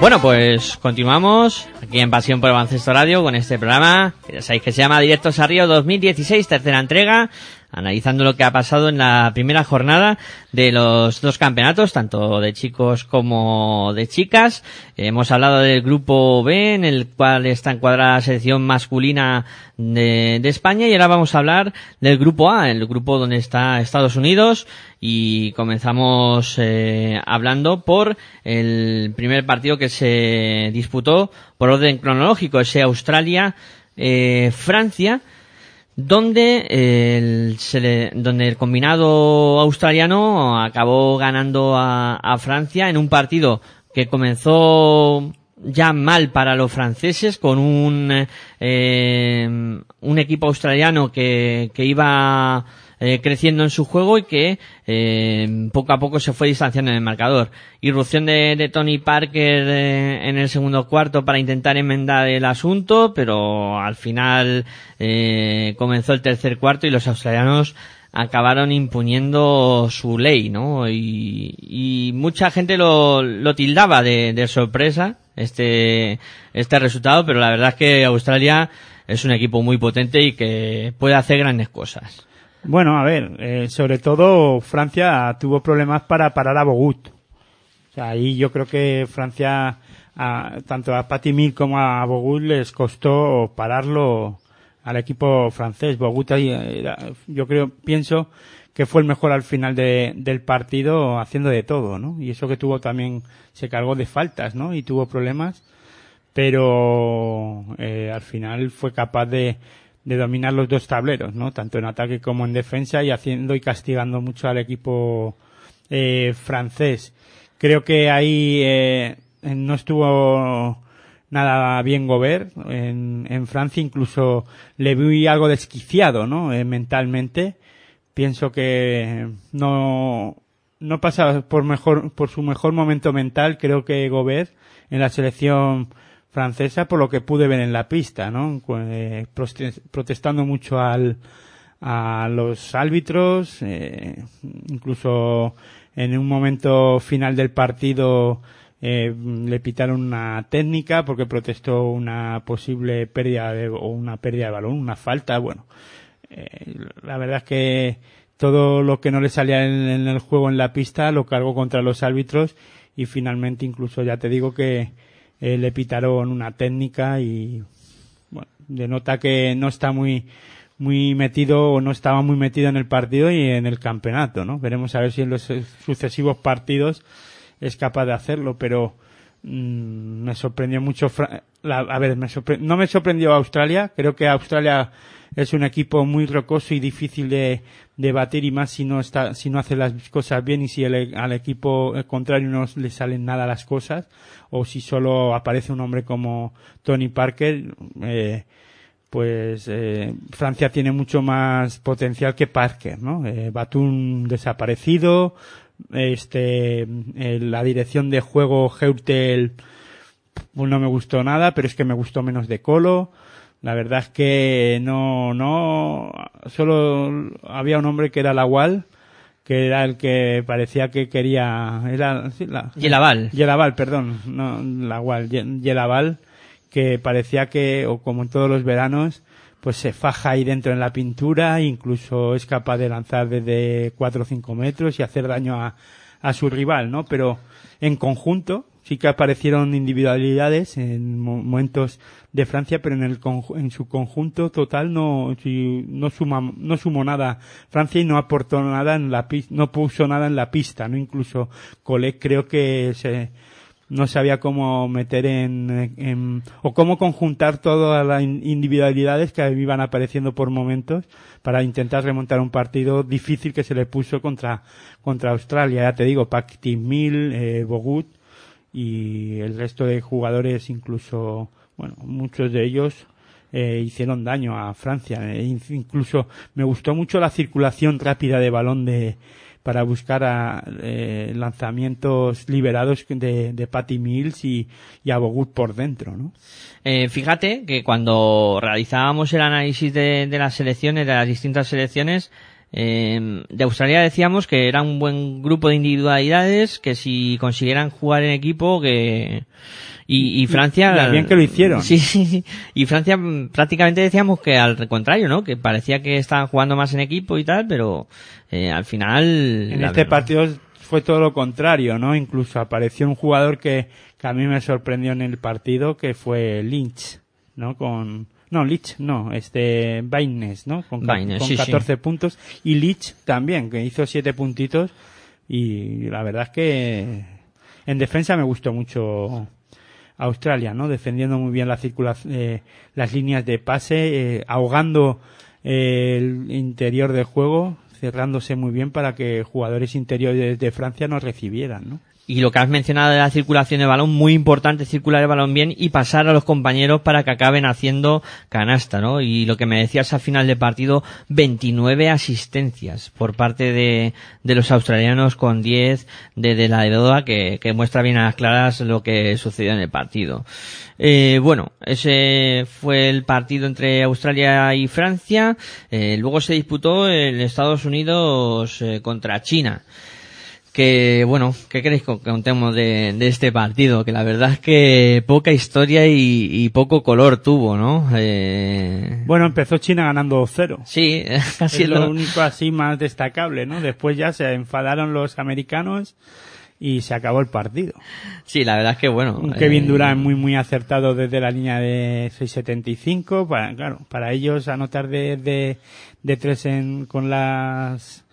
Speaker 3: Bueno, pues continuamos aquí en Pasión por el Baloncesto Radio con este programa que ya sabéis que se llama Directos a Río 2016, tercera entrega, analizando lo que ha pasado en la primera jornada de los dos campeonatos, tanto de chicos como de chicas. Hemos hablado del grupo B, en el cual está encuadrada la selección masculina de, España, y ahora vamos a hablar del grupo A, el grupo donde está Estados Unidos, y comenzamos eh, hablando por el primer partido que se disputó por orden cronológico, ese Australia-Francia, donde el, sele- donde el combinado australiano acabó ganando a, a Francia en un partido que comenzó ya mal para los franceses con un eh, un equipo australiano que, que iba eh, creciendo en su juego y que eh, poco a poco se fue distanciando en el marcador. Irrupción de, de Tony Parker eh, en el segundo cuarto para intentar enmendar el asunto, pero al final eh, comenzó el tercer cuarto y los australianos acabaron imponiendo su ley, ¿no? Y, y mucha gente lo, lo tildaba de, de sorpresa este, este resultado, pero la verdad es que Australia es un equipo muy potente y que puede hacer grandes cosas.
Speaker 1: Bueno, a ver, eh, sobre todo Francia tuvo problemas para parar a Bogut. Ahí yo creo que Francia, a- tanto a Patty Mills como a Bogut les costó pararlo al equipo francés. Bogut era- yo creo, pienso que fue el mejor al final de- del partido haciendo de todo, ¿no? Y eso que tuvo también, se cargó de faltas, ¿no? Y tuvo problemas pero eh, al final fue capaz de, de dominar los dos tableros, ¿no? Tanto en ataque como en defensa y haciendo y castigando mucho al equipo eh, francés. Creo que ahí eh, no estuvo nada bien Gobert en, en Francia, incluso le vi algo desquiciado, ¿no? Eh, mentalmente. Pienso que no, no pasa por mejor, por su mejor momento mental, creo que Gobert en la selección francesa, por lo que pude ver en la pista, ¿no? Eh, protestando mucho al, a los árbitros, eh, incluso en un momento final del partido eh, le pitaron una técnica porque protestó una posible pérdida de, o una pérdida de balón, una falta, bueno. La verdad es que todo lo que no le salía en, en el juego en la pista lo cargó contra los árbitros y finalmente incluso ya te digo que eh, le pitaron una técnica y bueno, denota que no está muy muy metido o no estaba muy metido en el partido y en el campeonato, ¿no? Veremos a ver si en los sucesivos partidos es capaz de hacerlo, pero mm, me sorprendió mucho. La- a ver, me sorpre- no me sorprendió Australia. Creo que Australia es un equipo muy rocoso y difícil de, de batir y más si no está, si no hace las cosas bien y si al equipo contrario no le salen nada las cosas o si solo aparece un hombre como Tony Parker. Eh, pues eh, Francia tiene mucho más potencial que Parker, ¿no? Eh, Batum desaparecido, este, eh, la dirección de juego Heutel pues no me gustó nada, pero es que me gustó menos de Colo. La verdad es que no, no, solo había un hombre que era Lawal, que era el que parecía que quería, era, sí, la,
Speaker 3: Yelaval.
Speaker 1: Yelaval, perdón, no, Lawal, Ye- Yelaval, que parecía que, o como en todos los veranos, pues se faja ahí dentro en la pintura, incluso es capaz de lanzar desde 4 o 5 metros y hacer daño a, a su rival, ¿no? Pero en conjunto sí que aparecieron individualidades en mo- momentos de Francia, pero en el en su conjunto total no no suma no sumó nada. Francia y no aportó nada en la no puso nada en la pista, no incluso Collet creo que se no sabía cómo meter en, en- o cómo conjuntar todas las in- individualidades que iban apareciendo por momentos para intentar remontar un partido difícil que se le puso contra contra Australia. Ya te digo Pacti Mil eh, Bogut y el resto de jugadores incluso bueno muchos de ellos eh, hicieron daño a Francia Eh, in- incluso me gustó mucho la circulación rápida de balón de para buscar a, eh, lanzamientos liberados de, de Patty Mills y, y a Bogut por dentro, ¿no?
Speaker 3: Eh, fíjate que cuando realizábamos el análisis de, de las selecciones, de las distintas selecciones, eh, de Australia decíamos que era un buen grupo de individualidades, que si consiguieran jugar en equipo, que... Y, y Francia...
Speaker 1: Y bien que lo hicieron.
Speaker 3: Sí, sí, sí. Y Francia mm, prácticamente decíamos que al contrario, ¿no? Que parecía que estaban jugando más en equipo y tal, pero eh, al final...
Speaker 1: En este
Speaker 3: verdad-
Speaker 1: partido fue todo lo contrario, ¿no? Incluso apareció un jugador que, que a mí me sorprendió en el partido, que fue Lynch, ¿no? Con, no, Lynch, no, este, Baines, ¿no? Con,
Speaker 3: Baines,
Speaker 1: con
Speaker 3: sí, sí.
Speaker 1: 14 puntos. Y Lynch también, que hizo 7 puntitos. Y la verdad es que en defensa me gustó mucho Australia, ¿no? Defendiendo muy bien la circulación, eh, las líneas de pase, eh, ahogando eh, el interior del juego, cerrándose muy bien para que jugadores interiores de Francia no recibieran, ¿no?
Speaker 3: Y lo que has mencionado de la circulación de balón, muy importante circular el balón bien y pasar a los compañeros para que acaben haciendo canasta, ¿no? Y lo que me decías al final del partido, 29 asistencias por parte de, de los australianos con 10 de, de la de que, que muestra bien a las claras lo que sucedió en el partido. Eh, bueno, ese fue el partido entre Australia y Francia. Eh, luego se disputó el Estados Unidos eh, contra China que bueno, ¿qué queréis que contemos de, de este partido? Que la verdad es que poca historia y, y poco color tuvo, ¿no? Eh,
Speaker 1: Bueno, empezó China ganando 0.
Speaker 3: sí, (laughs) casi
Speaker 1: es lo
Speaker 3: lo-
Speaker 1: único así más destacable, ¿no? Después ya se enfadaron los americanos y se acabó el partido.
Speaker 3: sí, la verdad es que bueno.
Speaker 1: Un Kevin
Speaker 3: eh,
Speaker 1: Durant muy muy acertado desde la línea de 6.75 para claro para ellos anotar de de, de tres en, con las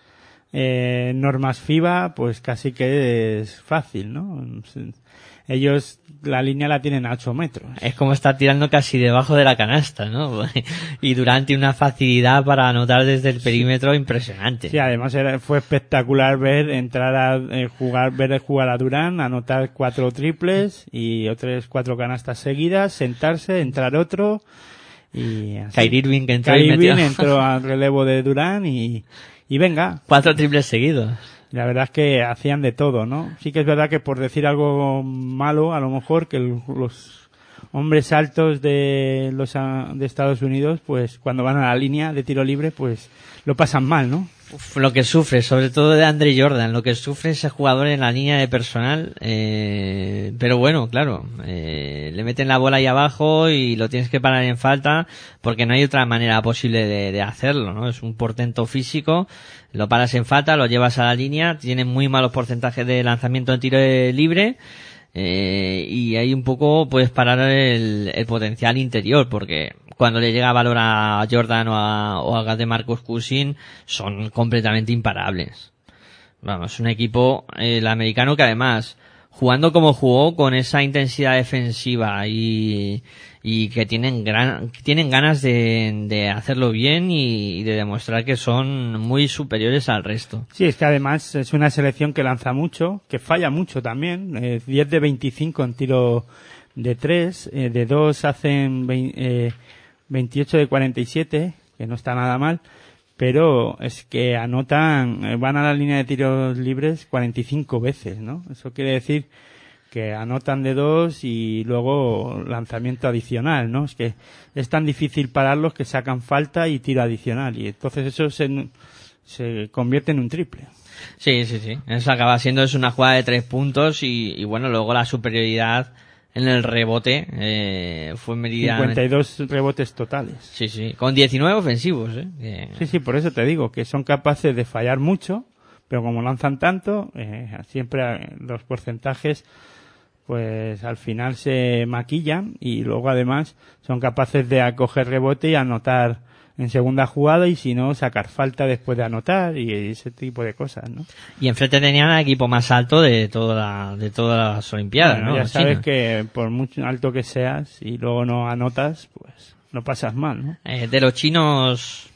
Speaker 1: eh, normas FIBA pues casi que es fácil no ellos la línea la tienen a 8 metros
Speaker 3: Es como estar tirando casi debajo de la canasta, ¿no? (laughs) y Durant tiene una facilidad para anotar desde el perímetro impresionante.
Speaker 1: Sí, además era, fue espectacular ver entrar a eh, jugar, ver jugar a Durán, anotar cuatro triples y otras cuatro canastas seguidas, sentarse, entrar otro y.
Speaker 3: Kyrie Irving que entró y metió
Speaker 1: Irving entró (laughs) al relevo de Durán y, y venga.
Speaker 3: cuatro triples seguidos.
Speaker 1: La verdad es que hacían de todo, ¿no? Sí que es verdad que por decir algo malo, a lo mejor que los hombres altos de los ah, de Estados Unidos, pues cuando van a la línea de tiro libre, pues lo pasan mal, ¿no?
Speaker 3: Lo que sufre, sobre todo de Andre Jordan, lo que sufre ese jugador en la línea de personal, eh, pero bueno, claro, eh, le meten la bola ahí abajo y lo tienes que parar en falta porque no hay otra manera posible de, de hacerlo, ¿no? Es un portento físico, lo paras en falta, lo llevas a la línea, tiene muy malos porcentajes de lanzamiento en tiro libre, eh, y ahí un poco puedes parar el, el potencial interior porque cuando le llega valor a Jordan o a, o a de Marcus Cousin, son completamente imparables. Vamos, un equipo, el americano que además, jugando como jugó, con esa intensidad defensiva y, y que tienen gran, tienen ganas de, de hacerlo bien y, de demostrar que son muy superiores al resto.
Speaker 1: Sí, es que además es una selección que lanza mucho, que falla mucho también. Eh, 10 de 25 en tiro de 3, eh, de 2 hacen vein- eh, 28 de 47, que no está nada mal, pero es que anotan, eh, van a la línea de tiros libres 45 veces, ¿no? Eso quiere decir que anotan de dos y luego lanzamiento adicional, ¿no? Es que es tan difícil pararlos que sacan falta y tiro adicional y entonces eso se, se convierte en un triple.
Speaker 3: Sí, sí, sí. Eso acaba siendo es una jugada de tres puntos y, y bueno, luego la superioridad en el rebote eh, fue medida.
Speaker 1: 52 rebotes totales.
Speaker 3: Sí, sí. Con 19 ofensivos, ¿eh?
Speaker 1: Sí, sí, por eso te digo que son capaces de fallar mucho, pero como lanzan tanto, eh, siempre los porcentajes, pues al final se maquillan y luego además son capaces de acoger rebote y anotar en segunda jugada y si no sacar falta después de anotar y ese tipo de cosas, ¿no?
Speaker 3: Y enfrente tenían al equipo más alto de toda la, de todas las Olimpiadas,
Speaker 1: Bueno,
Speaker 3: ¿no?
Speaker 1: ya sabes que por mucho alto que seas y luego no anotas, pues no pasas mal, ¿no?
Speaker 3: Eh, de los chinos,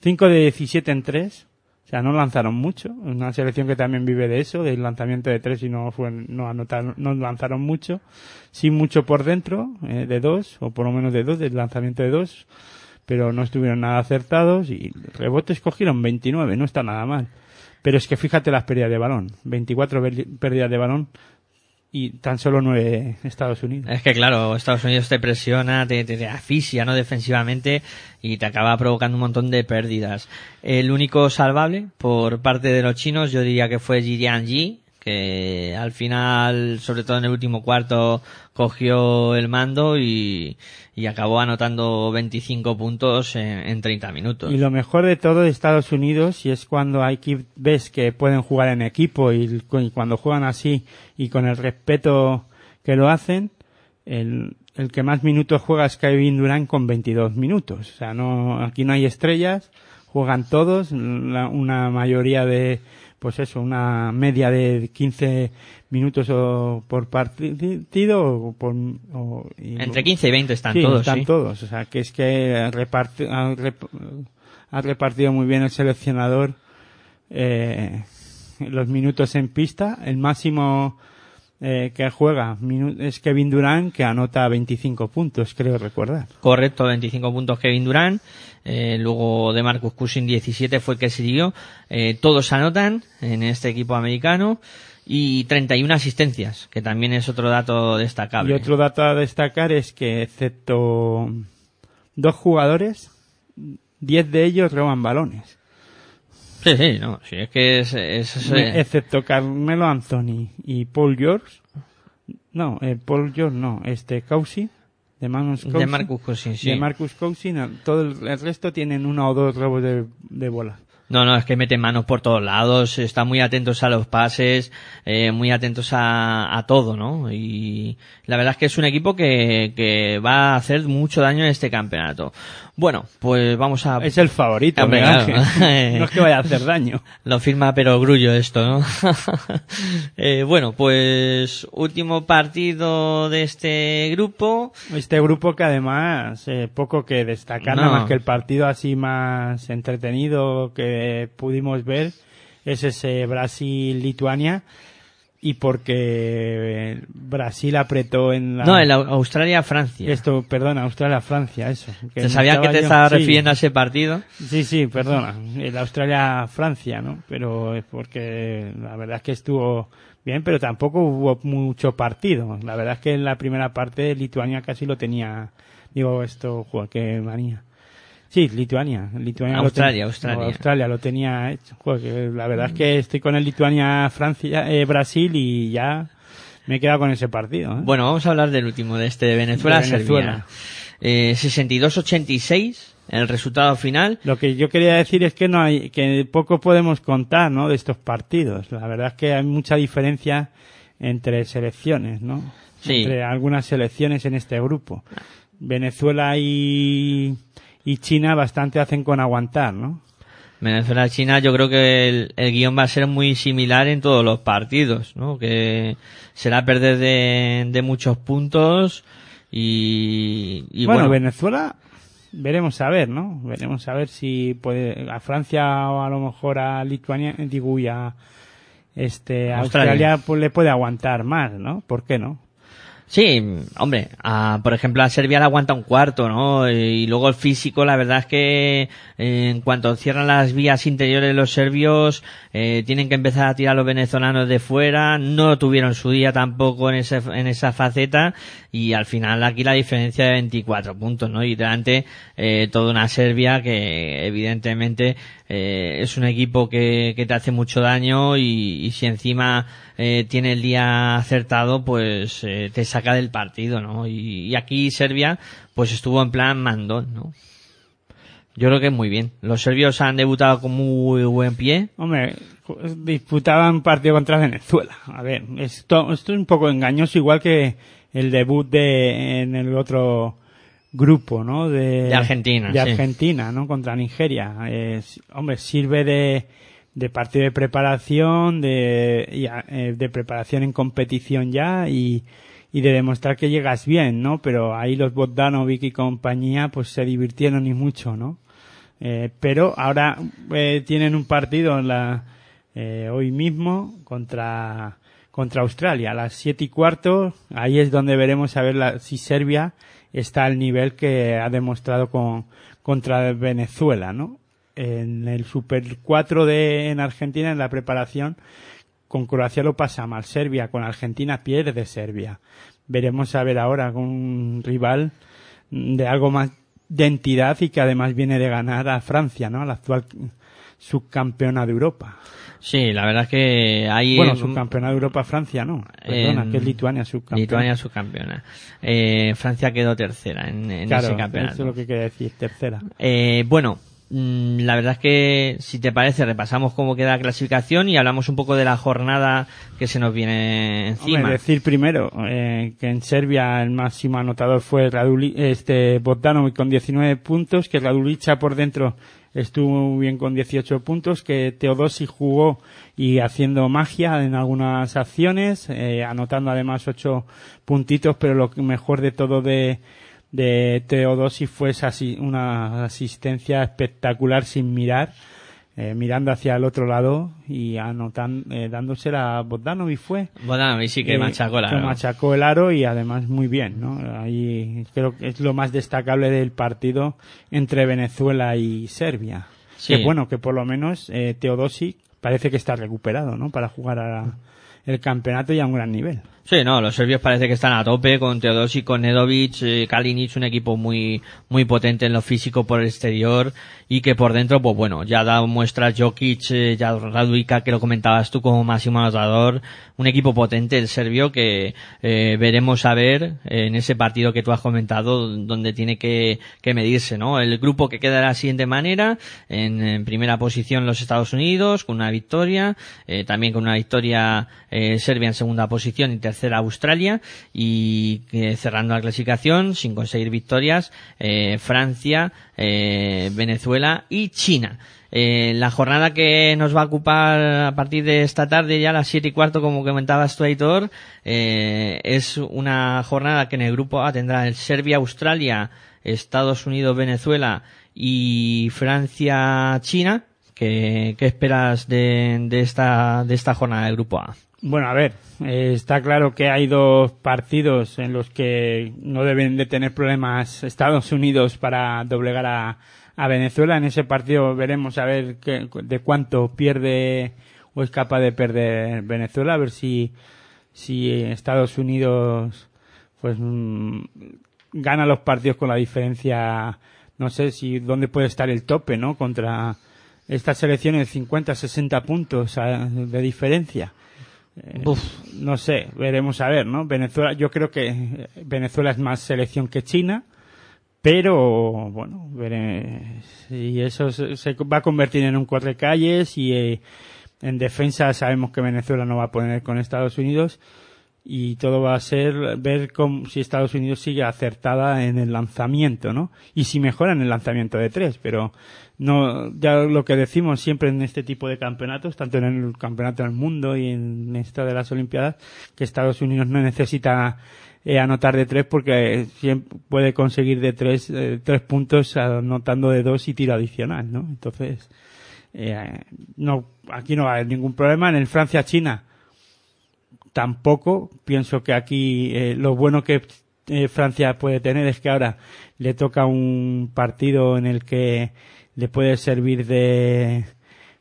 Speaker 1: 5 de 17 en 3. Sea, no lanzaron mucho. Una selección que también vive de eso, del lanzamiento de 3 y no fue, no anotaron, no lanzaron mucho. Sí mucho por dentro, eh, de 2, o por lo menos de 2, del lanzamiento de 2. Pero no estuvieron nada acertados y rebotes cogieron 29, no está nada mal. Pero es que fíjate las pérdidas de balón. 24 ver- pérdidas de balón y tan solo 9 Estados Unidos.
Speaker 3: es que claro, Estados Unidos te presiona, te, te, te asfixia, ¿no? Defensivamente y te acaba provocando un montón de pérdidas. El único salvable por parte de los chinos, yo diría que fue Jian Ji, que al final, sobre todo en el último cuarto, cogió el mando y, y acabó anotando 25 puntos en, en 30 minutos.
Speaker 1: Y lo mejor de todo de Estados Unidos, y es cuando hay que ves que pueden jugar en equipo y, cuando juegan así y con el respeto que lo hacen, el, el que más minutos juega es Kevin Durant con 22 minutos. O sea, no, aquí no hay estrellas, juegan todos, una mayoría de, pues eso, una media de 15 minutos o por partido o por, o- y-
Speaker 3: Entre 15 y 20 están
Speaker 1: Sí,
Speaker 3: todos,
Speaker 1: están
Speaker 3: sí.
Speaker 1: todos. O sea, que es que rep- ha repartido muy bien el seleccionador eh, los minutos en pista. El máximo eh, que juega es Kevin Durant, que anota 25 puntos, creo recordar.
Speaker 3: Correcto, 25 puntos Kevin Durant. Eh, luego de Marcus Cousins 17 fue el que siguió. Eh, todos anotan en este equipo americano. Y 31 asistencias, que también es otro dato destacable.
Speaker 1: Y otro dato a destacar es que, excepto dos jugadores, 10 de ellos roban balones.
Speaker 3: Sí, sí, no, sí, es que es, es- es,
Speaker 1: excepto Carmelo Anthony y Paul George. No, eh, Paul George no, este Cousin, de Marcus
Speaker 3: de. Marcus Cousins, sí.
Speaker 1: de Marcus Cousin, el- todo el, el resto tienen uno o dos robos de, de bola.
Speaker 3: No, no, es que meten manos por todos lados, están muy atentos a los pases, eh, muy atentos a, a todo, ¿no? Y la verdad es que es un equipo que, que va a hacer mucho daño en este campeonato. Bueno, pues vamos a...
Speaker 1: Es el favorito,
Speaker 3: Hombre, claro.
Speaker 1: No es que vaya a hacer daño. (laughs)
Speaker 3: Lo firma pero grullo esto, ¿no? (laughs) Eh, bueno, pues último partido de este grupo.
Speaker 1: Este grupo que además eh, poco que destacar,
Speaker 3: No.
Speaker 1: nada más que el partido así más entretenido que pudimos ver es ese Brasil-Lituania y porque Brasil apretó en la...
Speaker 3: No, en Australia-Francia.
Speaker 1: Esto, perdona, Australia-Francia, eso.
Speaker 3: Te
Speaker 1: me
Speaker 3: sabía que te
Speaker 1: yo-
Speaker 3: estaba
Speaker 1: sí.
Speaker 3: refiriendo a ese partido.
Speaker 1: Sí, sí, perdona. El Australia-Francia, ¿no? Pero es porque la verdad es que estuvo bien, pero tampoco hubo mucho partido. La verdad es que en la primera parte Lituania casi lo tenía. Digo, esto, qué manía. Sí, Lituania. Lituania lo
Speaker 3: Australia,
Speaker 1: ten-
Speaker 3: Australia.
Speaker 1: no, Australia lo tenía hecho. Joder, la verdad es que estoy con el Lituania-Francia, eh, Brasil y ya me he quedado con ese partido. ¿eh?
Speaker 3: Bueno, vamos a hablar del último, de este de Venezuela.
Speaker 1: De Venezuela.
Speaker 3: Eh, 62-86, el resultado final.
Speaker 1: Lo que yo quería decir es que no hay, que poco podemos contar, ¿no? De estos partidos. La verdad es que hay mucha diferencia entre selecciones, ¿no?
Speaker 3: Sí.
Speaker 1: Entre algunas selecciones en este grupo. Venezuela y, y China bastante hacen con aguantar, ¿no?
Speaker 3: Venezuela-China yo creo que el, el guion va a ser muy similar en todos los partidos, ¿no? Que será perder de, de muchos puntos y, y
Speaker 1: bueno,
Speaker 3: bueno,
Speaker 1: Venezuela veremos a ver, ¿no? Veremos a ver si puede a Francia o a lo mejor a Lituania, digo, y a este.
Speaker 3: Australia
Speaker 1: pues le puede aguantar más, ¿no? ¿Por qué no?
Speaker 3: Sí, hombre, por ejemplo a Serbia le aguanta un cuarto, ¿no? Y luego el físico, la verdad es que eh, en cuanto cierran las vías interiores los serbios, eh, tienen que empezar a tirar a los venezolanos de fuera, no tuvieron su día tampoco en, en esa faceta y al final aquí la diferencia de 24 puntos, ¿no? Y delante eh, toda una Serbia que evidentemente eh, es un equipo que, que te hace mucho daño y, y si encima eh, tiene el día acertado, pues eh, te saca del partido, ¿no? Y, y aquí Serbia, pues estuvo en plan mandón, ¿no? Yo creo que muy bien. Los serbios han debutado con muy buen pie.
Speaker 1: Hombre, disputaban partido contra Venezuela. A ver, esto, esto es un poco engañoso, igual que el debut de en el otro grupo, ¿no? De,
Speaker 3: De Argentina,
Speaker 1: De
Speaker 3: sí.
Speaker 1: Argentina, ¿no? Contra Nigeria. Es- hombre, sirve de, de partido de preparación, de, eh, de preparación en competición ya y, y de demostrar que llegas bien, ¿no? Pero ahí los Bogdanovic y compañía pues se divirtieron y mucho, ¿no? Eh, pero ahora eh, tienen un partido en la, eh, hoy mismo contra, contra Australia a las siete y cuarto. Ahí es donde veremos a ver la- si Serbia está al nivel que ha demostrado con, contra Venezuela, ¿no? En el Super 4 de, en Argentina, en la preparación, con Croacia lo pasa mal. Serbia con Argentina pierde Serbia. Veremos a ver ahora un rival de algo más de entidad y que además viene de ganar a Francia, ¿no? A la actual subcampeona de Europa.
Speaker 3: Sí, la verdad es que hay...
Speaker 1: Bueno, subcampeona de Europa Francia, no. Perdona,
Speaker 3: en-
Speaker 1: que es Lituania subcampeona.
Speaker 3: Lituania subcampeona. Eh, Francia quedó tercera en, en
Speaker 1: claro,
Speaker 3: ese campeonato.
Speaker 1: eso es lo que quería decir, tercera.
Speaker 3: Eh, bueno, mm, la verdad es que, si te parece, repasamos cómo queda la clasificación y hablamos un poco de la jornada que se nos viene encima.
Speaker 1: Hombre, decir primero eh, que en Serbia el máximo anotador fue Raduli, este Bogdanovic con 19 puntos, que Radulica por dentro estuvo bien con 18 puntos, que Teodosi jugó y haciendo magia en algunas acciones, eh, anotando además 8 puntitos, pero lo mejor de todo de, de Teodosi fue esa una asistencia espectacular sin mirar, eh, mirando hacia el otro lado y anotando, eh, dándosela a Bogdanovic fue.
Speaker 3: Bogdanovic sí que
Speaker 1: Eh,
Speaker 3: machacó la
Speaker 1: que machacó el aro y además muy bien, ¿no? Ahí creo que es lo más destacable del partido entre Venezuela y Serbia.
Speaker 3: Sí.
Speaker 1: Que bueno, que por lo menos eh, Teodosi parece que está recuperado, ¿no? Para jugar a- el campeonato y a un gran nivel.
Speaker 3: Sí, no, los serbios parece que están a tope con Teodosic, con Nedovic, eh, Kalinic, un equipo muy, muy potente en lo físico por el exterior y que por dentro, pues bueno, ya da muestras Jokic, eh, ya Raduica, que lo comentabas tú como máximo anotador, un equipo potente el serbio que eh, veremos a ver en ese partido que tú has comentado donde tiene que, que medirse, ¿no? El grupo que queda de la siguiente manera, en, en primera posición los Estados Unidos con una victoria, también con una victoria Serbia en segunda posición y tercera Australia y eh, cerrando la clasificación sin conseguir victorias eh, Francia, eh, Venezuela y China. La jornada que nos va a ocupar a partir de esta tarde, ya a las siete y cuarto, como comentabas tú, Aitor, es una jornada que en el grupo A tendrá el Serbia, Australia, Estados Unidos, Venezuela y Francia, China. ¿Qué, qué esperas de, de esta, de esta jornada del grupo A?
Speaker 1: Bueno, a ver, eh, está claro que hay dos partidos en los que no deben de tener problemas Estados Unidos para doblegar a, Venezuela. En ese partido veremos a ver qué- de cuánto pierde o es capaz de perder Venezuela, a ver si, si Estados Unidos pues mm, gana los partidos con la diferencia, no sé si dónde puede estar el tope, ¿no? Contra estas selecciones 50, 60 puntos ah, de diferencia. Eh, no sé, veremos a ver, ¿no? Venezuela, yo creo que eh, Venezuela es más selección que China, pero bueno, veré, y eso se, se va a convertir en un cuatro calles y eh, en defensa sabemos que Venezuela no va a poner con Estados Unidos y todo va a ser ver cómo, si Estados Unidos sigue acertada en el lanzamiento, ¿no? Y si mejora en el lanzamiento de tres, pero no, ya lo que decimos siempre en este tipo de campeonatos, tanto en el campeonato del mundo y en esta de las Olimpiadas, que Estados Unidos no necesita eh, anotar de tres porque siempre puede conseguir de tres, eh, tres puntos anotando de dos y tiro adicional, ¿no? Entonces, eh, no, aquí no va a haber ningún problema. En el Francia-China, tampoco. Pienso que aquí eh, lo bueno que eh, Francia puede tener es que ahora le toca un partido en el que le puede servir de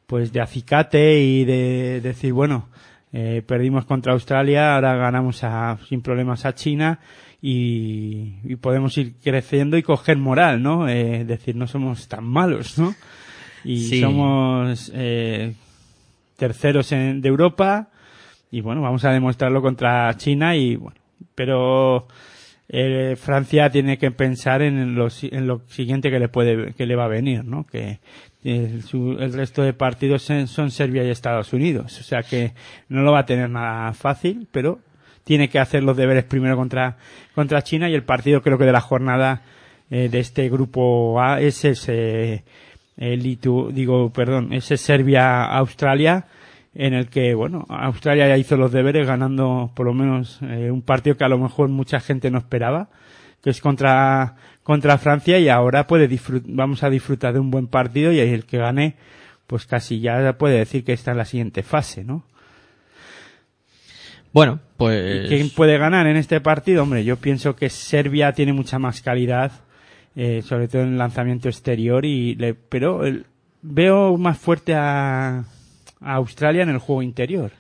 Speaker 1: pues de acicate y de decir bueno eh, perdimos contra Australia ahora ganamos a, sin problemas a China y, y podemos ir creciendo y coger moral no eh, decir no somos tan malos no y
Speaker 3: Sí.
Speaker 1: somos eh, terceros en, de Europa y bueno, vamos a demostrarlo contra China y bueno, pero eh, Francia tiene que pensar en lo, en lo siguiente que le puede que le va a venir, ¿no? Que el, su- el resto de partidos son Serbia y Estados Unidos, o sea que no lo va a tener nada fácil, pero tiene que hacer los deberes primero contra contra China y el partido creo que de la jornada eh, de este grupo A es ese eh, Litu- digo, perdón, ese Serbia Australia en el que, bueno, Australia ya hizo los deberes ganando por lo menos eh, un partido que a lo mejor mucha gente no esperaba, que es contra, contra Francia y ahora puede disfrut- vamos a disfrutar de un buen partido y el que gane, pues casi ya puede decir que está en la siguiente fase, ¿no?
Speaker 3: Bueno, pues...
Speaker 1: ¿Quién puede ganar en este partido? Hombre, yo pienso que Serbia tiene mucha más calidad, eh, sobre todo en el lanzamiento exterior, y le, pero el- veo más fuerte a, a Australia en el juego interior.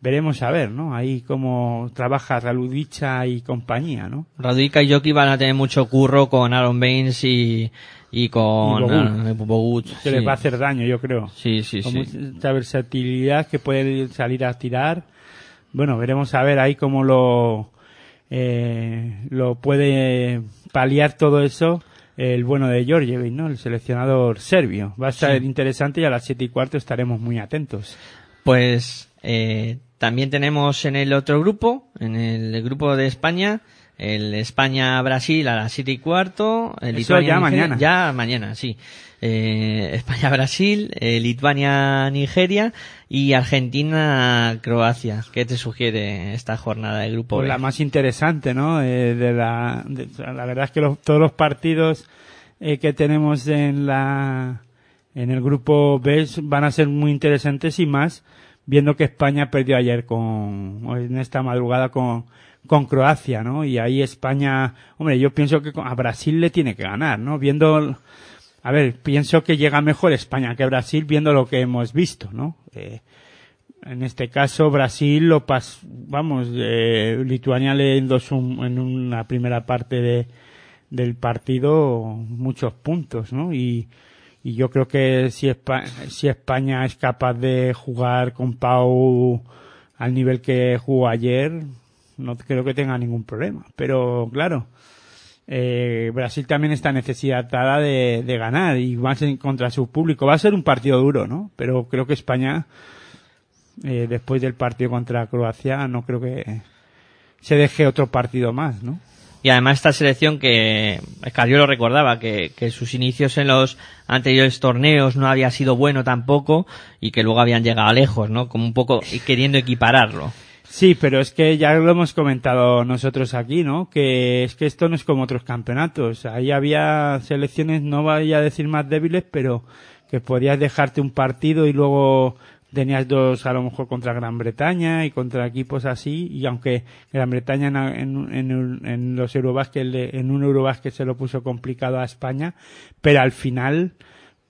Speaker 1: Veremos a ver, ¿no? Ahí cómo trabaja Raludicha y compañía, ¿no?
Speaker 3: Raduica y Joki van a tener mucho curro con Aaron Baines y, y con
Speaker 1: Y Bogut.
Speaker 3: eh, Bogut,
Speaker 1: Que
Speaker 3: sí.
Speaker 1: les va a hacer daño, yo creo.
Speaker 3: Sí, sí,
Speaker 1: Con
Speaker 3: sí.
Speaker 1: mucha versatilidad que puede salir a tirar. Bueno, veremos a ver ahí cómo lo, eh, lo puede paliar todo eso el bueno de Georgievic, ¿no? El seleccionador serbio. Va a
Speaker 3: Sí.
Speaker 1: interesante y a las siete y cuarto estaremos muy atentos.
Speaker 3: Pues eh, también tenemos en el otro grupo, en el grupo de España, el España-Brasil a las siete y cuarto. el
Speaker 1: Eso ya
Speaker 3: Lituania-Nigeria-
Speaker 1: mañana.
Speaker 3: Ya mañana, sí. Eh, España-Brasil, eh, Lituania-Nigeria y Argentina-Croacia. ¿Qué te sugiere esta jornada de grupo
Speaker 1: Pues
Speaker 3: B?
Speaker 1: la más interesante, ¿no? Eh, de la, de- la verdad es que los- todos los partidos eh, que tenemos en la en el grupo B van a ser muy interesantes y más viendo que España perdió ayer con en esta madrugada con con Croacia, ¿no? Y ahí España, hombre, yo pienso que a Brasil le tiene que ganar, ¿no? Viendo a ver, pienso que llega mejor España que Brasil viendo lo que hemos visto, ¿no? Eh, en este caso, Brasil lo pas, vamos, eh, Lituania le endosó en una primera parte de, del partido muchos puntos, ¿no? Y, y yo creo que si, Espa- si España es capaz de jugar con Pau al nivel que jugó ayer, no creo que tenga ningún problema. Pero claro, eh, Brasil también está necesitada de, ganar y más en contra su público. Va a ser un partido duro, ¿no? Pero creo que España, eh, después del partido contra Croacia, no creo que se deje otro partido más, ¿no?
Speaker 3: Y además esta selección que Escariolo recordaba que, que sus inicios en los anteriores torneos no había sido bueno tampoco y que luego habían llegado lejos, ¿no? Como un poco queriendo equipararlo.
Speaker 1: Sí, pero es que ya lo hemos comentado nosotros aquí, ¿no? Que es que esto no es como otros campeonatos. Ahí había selecciones, no voy a decir más débiles, pero que podías dejarte un partido y luego tenías dos a lo mejor contra Gran Bretaña y contra equipos así y aunque Gran Bretaña en, en, en, los Eurobasket en un Eurobasket se lo puso complicado a España pero al final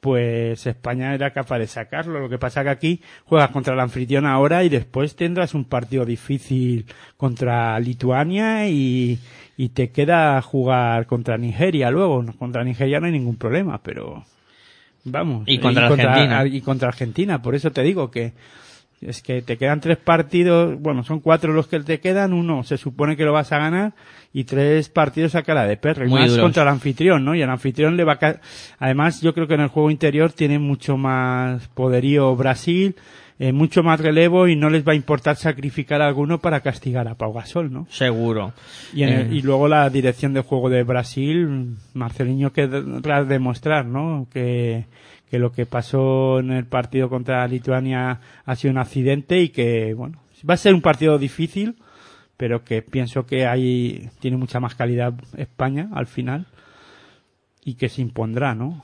Speaker 1: pues España era capaz de sacarlo. Lo que pasa que aquí juegas contra el anfitrión ahora y después tendrás un partido difícil contra Lituania y, y te queda jugar contra Nigeria luego. Contra Nigeria no hay ningún problema, pero vamos.
Speaker 3: Y contra Argentina.
Speaker 1: Y contra Argentina. Por eso te digo que es que te quedan tres partidos, bueno, son cuatro los que te quedan, uno se supone que lo vas a ganar y tres partidos a cara de perro. Y
Speaker 3: Muy
Speaker 1: más
Speaker 3: duros.
Speaker 1: contra el anfitrión, ¿no? Y el anfitrión le va a ca- Además, yo creo que en el juego interior tiene mucho más poderío Brasil, eh, mucho más relevo y no les va a importar sacrificar a alguno para castigar a Pau Gasol, ¿no?
Speaker 3: Seguro.
Speaker 1: Y, en el-
Speaker 3: Eh,
Speaker 1: y luego la dirección de juego de Brasil, Marcelinho querrá demostrar, ¿no? Que, que lo que pasó en el partido contra Lituania ha sido un accidente y que, bueno, va a ser un partido difícil, pero que pienso que ahí tiene mucha más calidad España al final y que se impondrá, ¿no?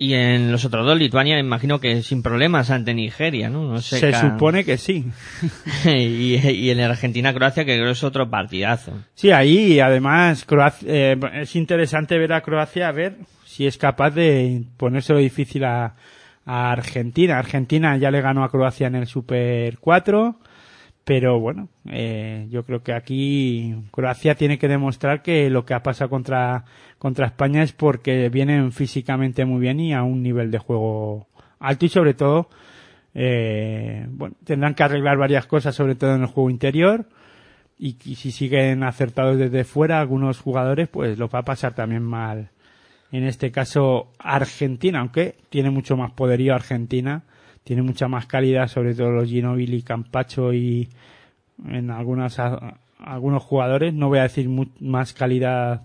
Speaker 3: Y en los otros dos, Lituania, imagino que sin problemas ante Nigeria, ¿no? No sé.
Speaker 1: se supone que sí. (laughs)
Speaker 3: y, y en Argentina-Croacia, que creo que es otro partidazo.
Speaker 1: Sí, ahí además Croacia, eh, es interesante ver a Croacia a ver si es capaz de ponérselo difícil a, a Argentina. Argentina ya le ganó a Croacia en el Super 4, pero bueno, eh, yo creo que aquí Croacia tiene que demostrar que lo que ha pasado contra, contra España es porque vienen físicamente muy bien y a un nivel de juego alto y sobre todo eh, bueno, tendrán que arreglar varias cosas, sobre todo en el juego interior y, y si siguen acertados desde fuera algunos jugadores, pues lo va a pasar también mal. En este caso, Argentina, aunque tiene mucho más poderío Argentina, tiene mucha más calidad, sobre todo los Ginóbili, Campacho y en algunas, a- algunos jugadores. No voy a decir más calidad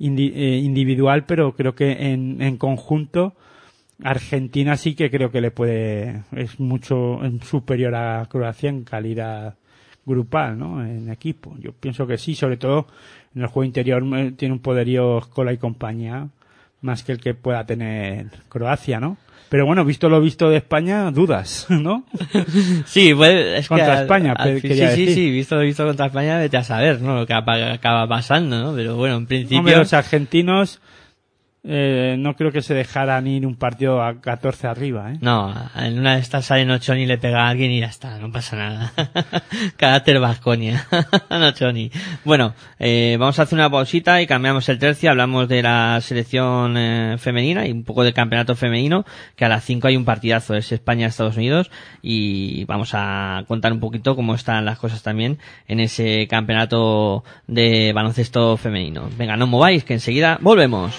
Speaker 1: eh, individual, pero creo que en, en conjunto Argentina sí que creo que le puede, es mucho superior a Croacia en calidad grupal, ¿no? En equipo. Yo pienso que sí, sobre todo en el juego interior eh, tiene un poderío Escola y compañía más que el que pueda tener Croacia, ¿no? Pero bueno, visto lo visto de España, dudas, ¿no? (laughs)
Speaker 3: Sí, pues es
Speaker 1: Contra
Speaker 3: que al-
Speaker 1: España,
Speaker 3: al sí, sí, sí, visto visto contra España, vete a saber, ¿no? Lo que acaba pasando, ¿no? Pero bueno, en principio...
Speaker 1: Hombre, los argentinos eh, no creo que se dejaran ir un partido a 14 arriba, ¿eh?
Speaker 3: No, en una de estas sale Nochoni y le pega a alguien y ya está, no pasa nada. (laughs) Carácter Vasconia. (laughs) Nochoni. Bueno, eh, vamos a hacer una pausita y cambiamos el tercio, hablamos de la selección eh, femenina y un poco del campeonato femenino, que a las 5 hay un partidazo, es España-Estados Unidos, y vamos a contar un poquito cómo están las cosas también en ese campeonato de baloncesto femenino. Venga, no mováis, que enseguida volvemos.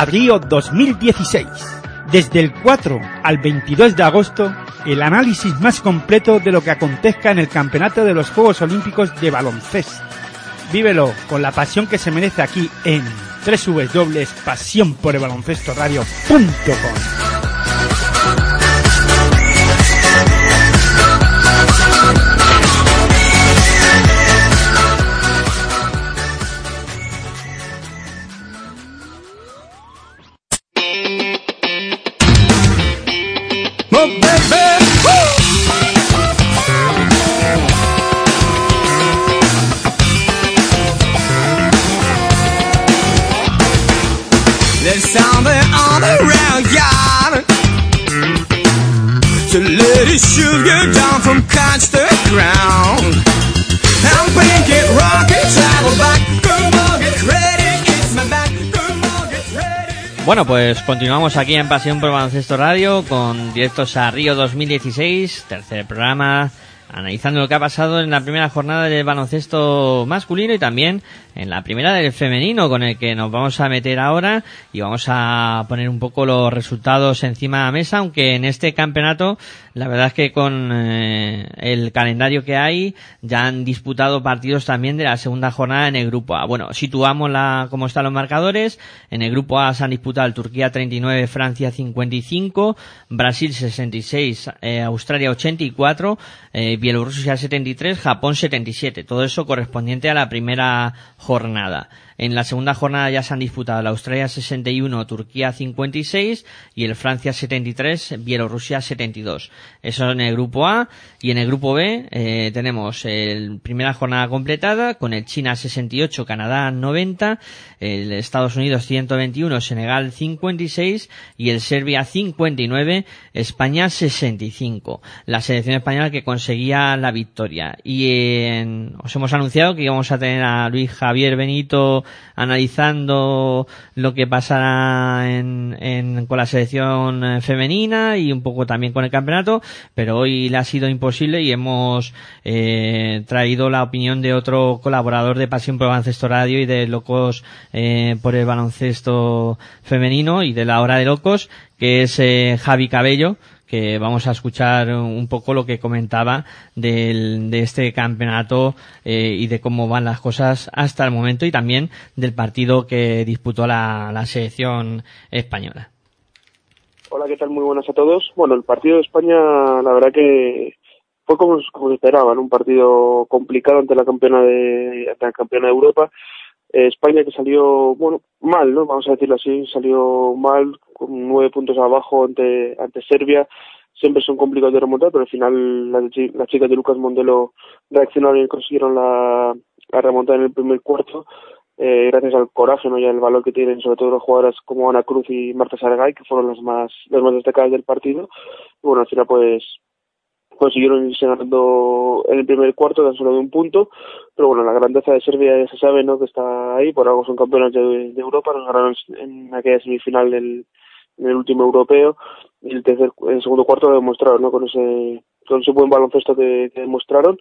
Speaker 2: A
Speaker 1: Río 2016. Desde el 4 al 22 de agosto, el análisis más completo de lo que acontezca en el Campeonato de los Juegos Olímpicos de Baloncesto. Vívelo con la pasión que se merece aquí en www.pasionporelbaloncestoradio.com.
Speaker 3: Bueno, pues continuamos aquí en Pasión por Baloncesto Radio con directos a Río 2016, tercer programa, analizando lo que ha pasado en la primera jornada del baloncesto masculino y también en la primera del femenino con el que nos vamos a meter ahora y vamos a poner un poco los resultados encima de la mesa, aunque en este campeonato la verdad es que con eh, el calendario que hay ya han disputado partidos también de la segunda jornada en el grupo A. Bueno, situamos la, cómo están los marcadores. En el grupo A se han disputado Turquía 39, Francia 55, Brasil 66, eh, Australia 84, eh, Bielorrusia 73, Japón 77. Todo eso correspondiente a la primera jornada. En la segunda jornada ya se han disputado el Australia 61, Turquía 56 y el Francia 73, Bielorrusia 72. Eso en el grupo A y en el grupo B eh, tenemos el primera jornada completada con el China 68, Canadá 90, el Estados Unidos 121, Senegal 56 y el Serbia 59, España 65. La selección española que conseguía la victoria. Y en- os hemos anunciado que íbamos a tener a Luis Javier Benito analizando lo que pasará en, en- con la selección eh, femenina y un poco también con el campeonato, pero hoy le ha sido imposible y hemos eh, traído la opinión de otro colaborador de Pasión por Baloncesto Radio y de Locos eh, por el Baloncesto Femenino y de la Hora de Locos, que es eh, Javi Cabello, que vamos a escuchar un poco lo que comentaba del, de este campeonato eh, y de cómo van las cosas hasta el momento y también del partido que disputó la, la selección española.
Speaker 6: Hola, ¿qué tal? Muy buenas a todos. Bueno, el partido de España, la verdad que fue como, como se esperaba, ¿no? un partido complicado ante la campeona de, ante la campeona de Europa. Eh, España que salió, bueno, mal, ¿no? Vamos a decirlo así, salió mal, con nueve puntos abajo ante, ante Serbia. Siempre son complicados de remontar, pero al final las, las chicas de Lucas Mondelo reaccionaron y consiguieron la, la remontada en el primer cuarto eh, gracias al coraje ¿no? y al valor que tienen sobre todo las jugadoras como Ana Cruz y Marta Sargay, que fueron las más, las más destacadas del partido. Y bueno, al final pues consiguieron irse ganando en el primer cuarto tan solo de un punto, pero bueno, la grandeza de Serbia ya se sabe ¿no? que está ahí, por algo son campeones de, Europa, nos ganaron en aquella semifinal del, en el último europeo. Y el tercer el segundo cuarto lo demostraron ¿no? con ese con ese buen baloncesto que, demostraron.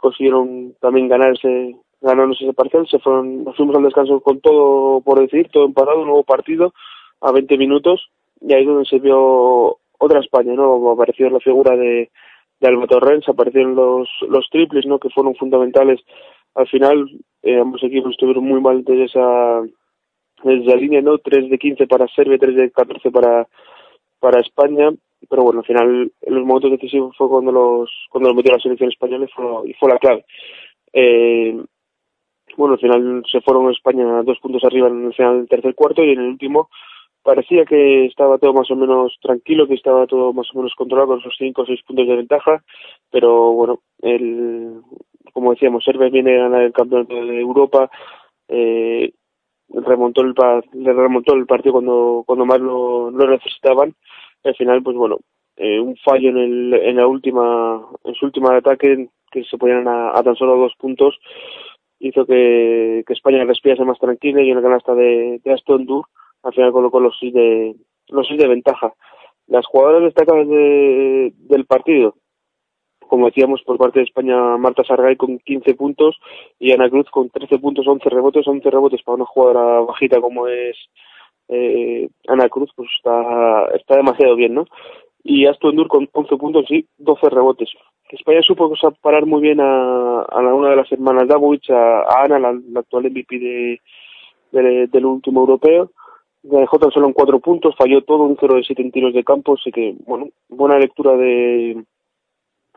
Speaker 6: Consiguieron también ganar ese ganarnos ese parcial. Se fueron nos fuimos al descanso con todo por decir todo empatado un nuevo partido a 20 minutos. Y ahí es donde se vio otra España no apareció la figura de de Alba Torrens aparecieron los los triples no que fueron fundamentales. Al final eh, ambos equipos estuvieron muy mal desde esa desde la línea no 3 de 15 para Serbia 3 de 14 para para España. Pero bueno al final en los momentos decisivos fue cuando los cuando lo metió la selección española y fue, y fue la clave. Eh, bueno al final se fueron España dos puntos arriba en el final del tercer cuarto y en el último parecía que estaba todo más o menos tranquilo, que estaba todo más o menos controlado con esos cinco o seis puntos de ventaja, pero bueno, el, como decíamos, Serbia viene a ganar el campeonato de Europa, eh, remontó el le remontó el partido cuando cuando más lo, lo necesitaban, al final pues bueno, eh, un fallo en el en la última en su última ataque que se ponían a, tan solo dos puntos hizo que, que España respirase más tranquila y en la canasta de, de Aston Dur al final colocó los seis de los seis de ventaja. Las jugadoras destacadas de, del partido, como decíamos por parte de España, Marta Sargay con 15 puntos y Ana Cruz con 13 puntos, 11 rebotes, 11 rebotes para una jugadora bajita como es eh, Ana Cruz, pues está, está demasiado bien, ¿no? Y Aston Dur con 11 puntos y 12 rebotes. España supo parar muy bien a, a una de las hermanas Dawovic, a, a Ana, la, la actual MVP de, de- del último europeo. Dejó tan solo en cuatro puntos, falló todo, un 0 de 7 en tiros de campo, así que, bueno, buena lectura de,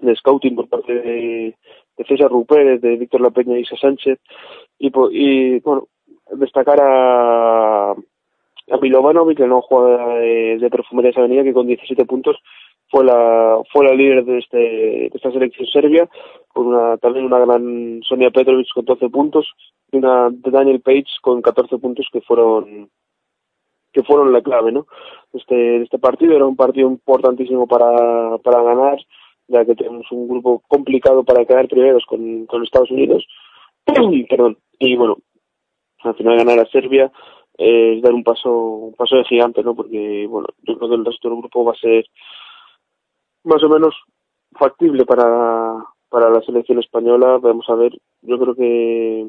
Speaker 6: de scouting por parte de, César Rupérez, de Víctor La Peña y Isa Sánchez, y, y bueno, destacar a, a Milovanovic, la nueva jugadora de, de Perfumería de Avenida, que con 17 puntos fue la fue la líder de este de esta selección serbia con una también una gran Sonia Petrovic con 12 puntos y una de Daniel Page con 14 puntos que fueron que fueron la clave no este este partido era un partido importantísimo para para ganar ya que tenemos un grupo complicado para quedar primeros con, con Estados Unidos. (clears throat) Perdón. Y bueno, al final ganar a Serbia eh, es dar un paso, un paso de gigante, ¿no? Porque, bueno, yo creo que el resto del grupo va a ser más o menos factible para, para la selección española. Vamos a ver, yo creo que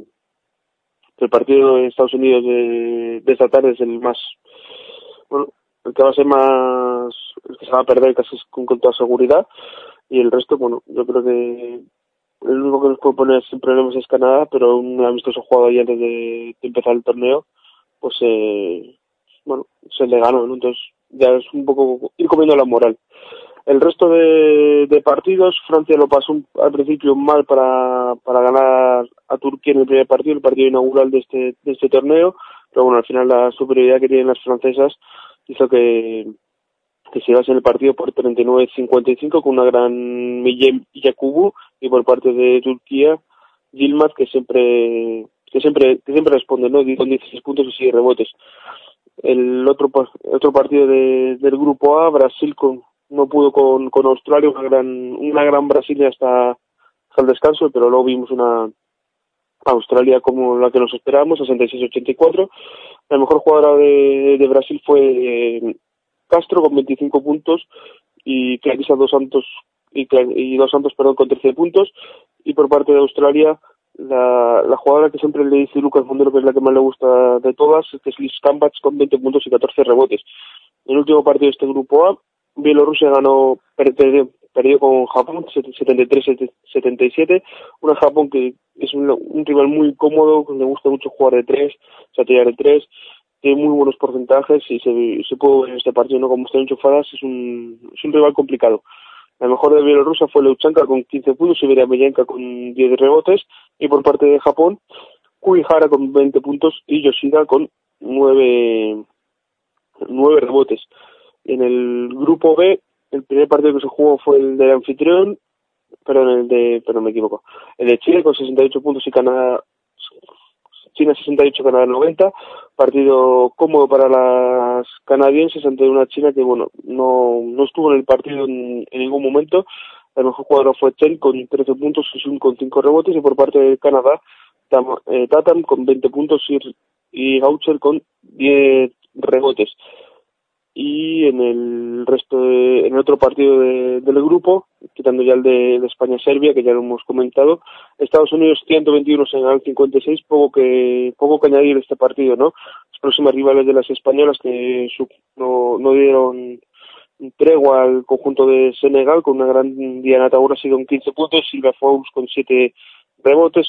Speaker 6: el partido de Estados Unidos de, esta tarde es el más, bueno, el que va a ser más, el que se va a perder casi con, toda seguridad y el resto, bueno, yo creo que el único que nos puede poner sin problemas es Canadá, pero un amistoso jugado ahí antes de, de empezar el torneo, pues eh, bueno, se le ganó, ¿no? Entonces ya es un poco ir comiendo la moral. El resto de, de partidos, Francia lo pasó al principio mal para, para ganar a Turquía en el primer partido, el partido inaugural de este, de este torneo, pero bueno, al final la superioridad que tienen las francesas hizo que, que se llevase el partido por 39-55 con una gran Millem Yakubu y por parte de Turquía Yilmaz que siempre que siempre que siempre responde no con 16 puntos y 6 rebotes. El otro otro partido de, del grupo A Brasil con no pudo con, con Australia una gran una gran Brasilia hasta, hasta el descanso pero luego vimos una Australia como la que nos esperábamos 66-84 la mejor jugadora de, de Brasil fue eh, Castro con 25 puntos y Clarissa Dos Santos y, y Dos Santos perdón con 13 puntos. Y por parte de Australia la, la jugadora que siempre le dice Lucas Mondero que es la que más le gusta de todas que es Liz Kambach con 20 puntos y 14 rebotes. El último partido de este grupo A Bielorrusia ganó perdió, perdió con Japón 73-77 una Japón que es un, rival muy cómodo le gusta mucho jugar de tres o de tres tiene muy buenos porcentajes y se, se puede ver en este partido, ¿no? Como están enchufadas, es un, es un rival complicado. La mejor de Bielorrusia fue Leuchanka con 15 puntos, Siberia Mellenka con 10 rebotes y por parte de Japón, Kuihara con 20 puntos y Yoshida con 9, 9 rebotes. En el grupo B, el primer partido que se jugó fue el del anfitrión, perdón, el de, perdón, me equivoco, el de Chile con 68 puntos y Canadá, China 68, Canadá 90, partido cómodo para las canadienses ante una China que, bueno, no, no estuvo en el partido en, en ningún momento. El mejor jugador fue Chen con 13 puntos y con 5 rebotes y por parte de Canadá, Tam- eh, Tatam con 20 puntos y, y Gaucher con 10 rebotes. Y en el resto de, en el otro partido de- del grupo, quitando ya el de, España-Serbia, que ya lo hemos comentado, Estados Unidos 121, Senegal 56, poco que, poco que añadir este partido, ¿no? Las próximas rivales de las españolas que su- no, dieron tregua al conjunto de Senegal con una gran Diana Taura sido con 15 puntos, Silvia Fous con 7 rebotes,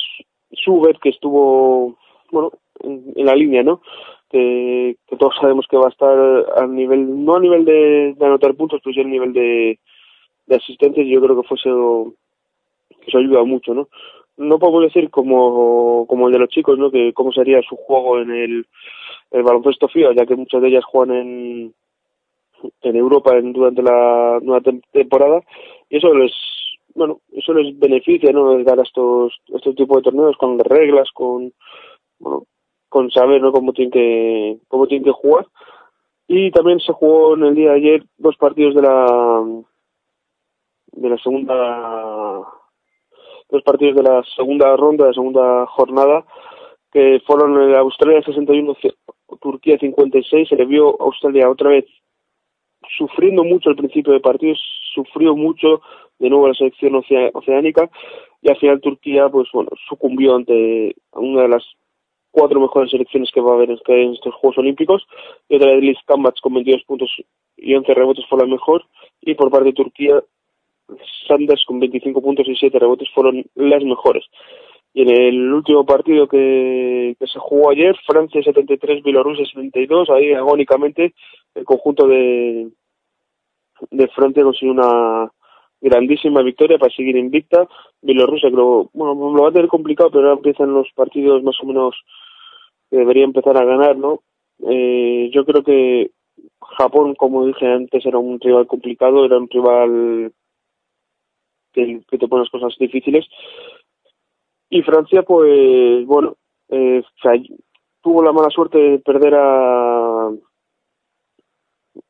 Speaker 6: Schubert que estuvo, bueno, en, en la línea, ¿no? Que, que todos sabemos que va a estar al nivel, no a nivel de, anotar puntos, pero sí al nivel de, de asistencias, y yo creo que fue eso, que eso ayuda mucho, ¿no? No podemos decir como, como el de los chicos, ¿no? Que cómo sería su juego en el, el baloncesto FIA, ya que muchas de ellas juegan en, en Europa en- durante la nueva tem- temporada y eso les bueno eso les beneficia no dar a estos estos tipos de torneos con reglas con bueno con saber no cómo tienen que cómo tienen que jugar. Y también se jugó en el día de ayer dos partidos de la de la segunda dos partidos de la segunda ronda de la segunda jornada que fueron Australia 61 Turquía 56 se le vio Australia otra vez sufriendo mucho al principio de partido, sufrió mucho de nuevo la selección oceánica y al final Turquía pues bueno sucumbió ante una de las cuatro mejores selecciones que va a haber en este- estos Juegos Olímpicos. Y otra de Liz Kambach con 22 puntos y 11 rebotes fue la mejor. Y por parte de Turquía Sanders con 25 puntos y 7 rebotes fueron las mejores. Y en el último partido que, que se jugó ayer, Francia 73, Bielorrusia 72, ahí agónicamente el conjunto de, de Francia consiguió una grandísima victoria para seguir invicta. Bielorrusia creo, bueno, lo va a tener complicado, pero ahora empiezan los partidos más o menos que debería empezar a ganar, ¿no? Eh, yo creo que Japón, como dije antes, era un rival complicado, era un rival que, te pone las cosas difíciles. Y Francia, pues, bueno, eh, tuvo la mala suerte de perder a,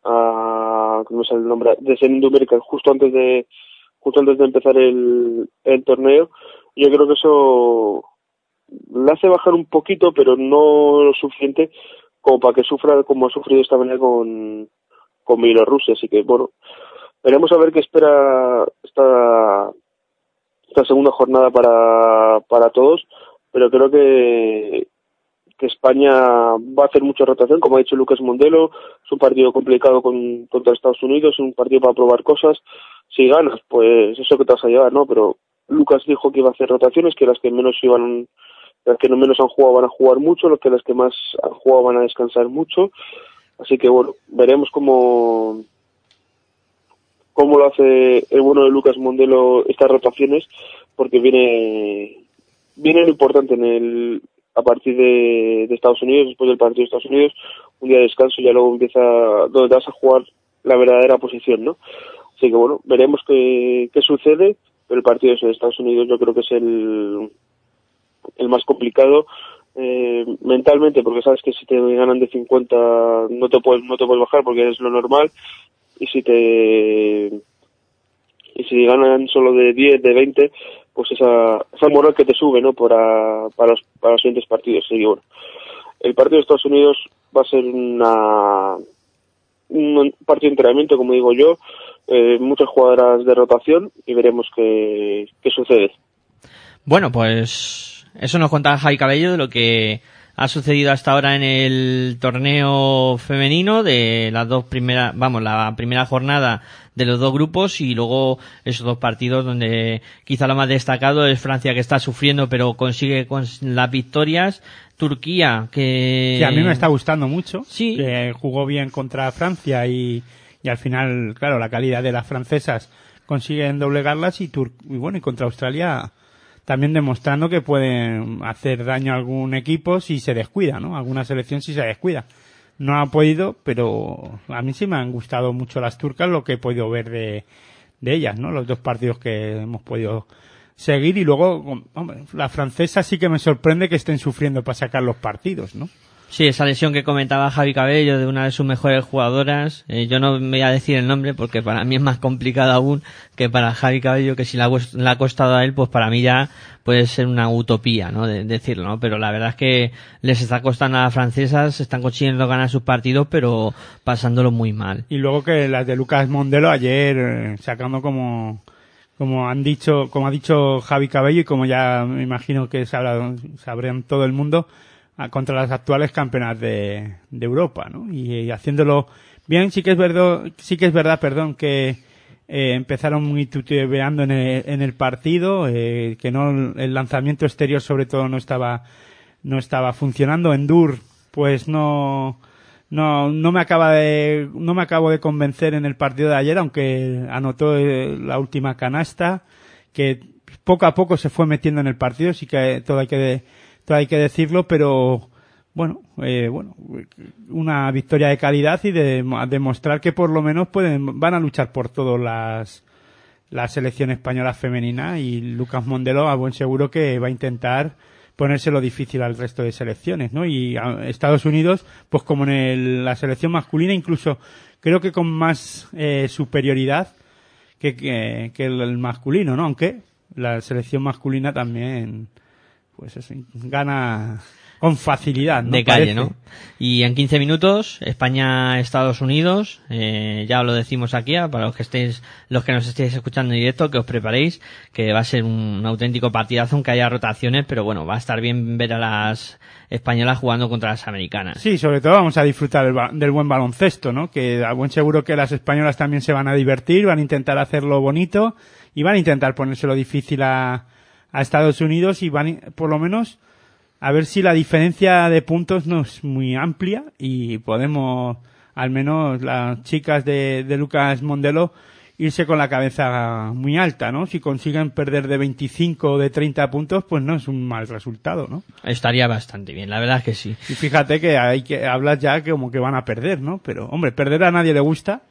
Speaker 6: a ¿cómo es el nombre? De Sendu Merkel justo antes de justo antes de empezar el, el torneo. Yo creo que eso le hace bajar un poquito, pero no lo suficiente como para que sufra como ha sufrido esta manera con, con Bielorrusia. Así que, bueno, veremos a ver qué espera esta, esta segunda jornada para, para todos, pero creo que, que España va a hacer mucha rotación, como ha dicho Lucas Mondelo, es un partido complicado con, contra Estados Unidos, es un partido para probar cosas, si ganas, pues eso que te vas a llevar, ¿no? Pero Lucas dijo que iba a hacer rotaciones, que las que menos iban, las que no menos han jugado van a jugar mucho, los que las que más han jugado van a descansar mucho, así que bueno, veremos cómo cómo lo hace el bueno de Lucas Mondelo estas rotaciones, porque viene viene lo importante en el a partir de, Estados Unidos, después del partido de Estados Unidos, un día de descanso y ya luego empieza donde vas a jugar la verdadera posición, ¿no? Así que bueno, veremos qué, qué sucede, pero el partido de Estados Unidos yo creo que es el, el más complicado eh, mentalmente, porque sabes que si te ganan de 50 no te puedes, no te puedes bajar porque es lo normal, y si te y si ganan solo de 10, de 20, pues esa, esa moral que te sube, ¿no? Para, para, los, para los siguientes partidos. El partido de Estados Unidos va a ser una, un partido de entrenamiento, como digo yo, eh, muchas jugadoras de rotación y veremos qué, qué sucede.
Speaker 3: Bueno, pues eso nos contaba Javi Cabello de lo que ha sucedido hasta ahora en el torneo femenino de las dos primeras, vamos, la primera jornada de los dos grupos y luego esos dos partidos donde quizá lo más destacado es Francia que está sufriendo pero consigue con las victorias, Turquía que...
Speaker 1: Que a mí me está gustando mucho.
Speaker 3: Sí.
Speaker 1: Que jugó bien contra Francia y, y al final, claro, la calidad de las francesas consiguen doblegarlas y, Tur y bueno, y contra Australia también demostrando que pueden hacer daño a algún equipo si se descuida, ¿no? Alguna selección si se descuida. No ha podido, pero a mí sí me han gustado mucho las turcas, lo que he podido ver de, de ellas, ¿no? Los dos partidos que hemos podido seguir y luego, hombre, la francesa sí que me sorprende que estén sufriendo para sacar los partidos, ¿no?
Speaker 3: Sí, esa lesión que comentaba Javi Cabello de una de sus mejores jugadoras, eh, yo no me voy a decir el nombre porque para mí es más complicado aún que para Javi Cabello, que si le ha, costado a él, pues para mí ya puede ser una utopía, ¿no? De, decirlo, ¿no? Pero la verdad es que les está costando a las francesas, están consiguiendo ganar sus partidos, pero pasándolo muy mal.
Speaker 1: Y luego que las de Lucas Mondelo ayer, eh, sacando como, como han dicho, como ha dicho Javi Cabello y como ya me imagino que sabrá, sabrán todo el mundo, a- contra las actuales campeonas de, de Europa, ¿no? Y, y haciéndolo bien, sí que es verdad, sí que es verdad, perdón, que eh, empezaron muy titubeando en el, en el partido, eh, que no el lanzamiento exterior sobre todo no estaba no estaba funcionando. Endur, pues no no no me acaba de no me acabo de convencer en el partido de ayer, aunque anotó eh, la última canasta que poco a poco se fue metiendo en el partido, sí que todo hay que todo hay que decirlo, pero bueno, eh, bueno, una victoria de calidad y de mo- demostrar que por lo menos pueden van a luchar por todas las la selección española femenina y Lucas Mondelo a buen seguro que va a intentar ponérselo difícil al resto de selecciones, ¿no? Y Estados Unidos, pues como en el- la selección masculina, incluso creo que con más eh, superioridad que, que, que el masculino, ¿no? Aunque la selección masculina también, pues eso, gana con facilidad, ¿no?
Speaker 3: de calle,
Speaker 1: Parece.
Speaker 3: ¿no? Y en 15 minutos, España-Estados Unidos, eh, ya lo decimos aquí, ah, para los que estéis, los que nos estéis escuchando en directo, que os preparéis, que va a ser un, auténtico partidazo, aunque haya rotaciones, pero bueno, va a estar bien ver a las españolas jugando contra las americanas.
Speaker 1: Sí, sobre todo vamos a disfrutar del, del buen baloncesto, ¿no? Que a buen seguro que las españolas también se van a divertir, van a intentar hacerlo bonito y van a intentar ponérselo difícil a, a Estados Unidos y van, por lo menos, a ver si la diferencia de puntos no es muy amplia y podemos, al menos las chicas de, de Lucas Mondelo, irse con la cabeza muy alta, ¿no? Si consiguen perder de 25 o de 30 puntos, pues no es un mal resultado, ¿no?
Speaker 3: Estaría bastante bien, la verdad es que sí.
Speaker 1: Y fíjate que hay que hablas ya que como que van a perder, ¿no? Pero, hombre, perder a nadie le gusta,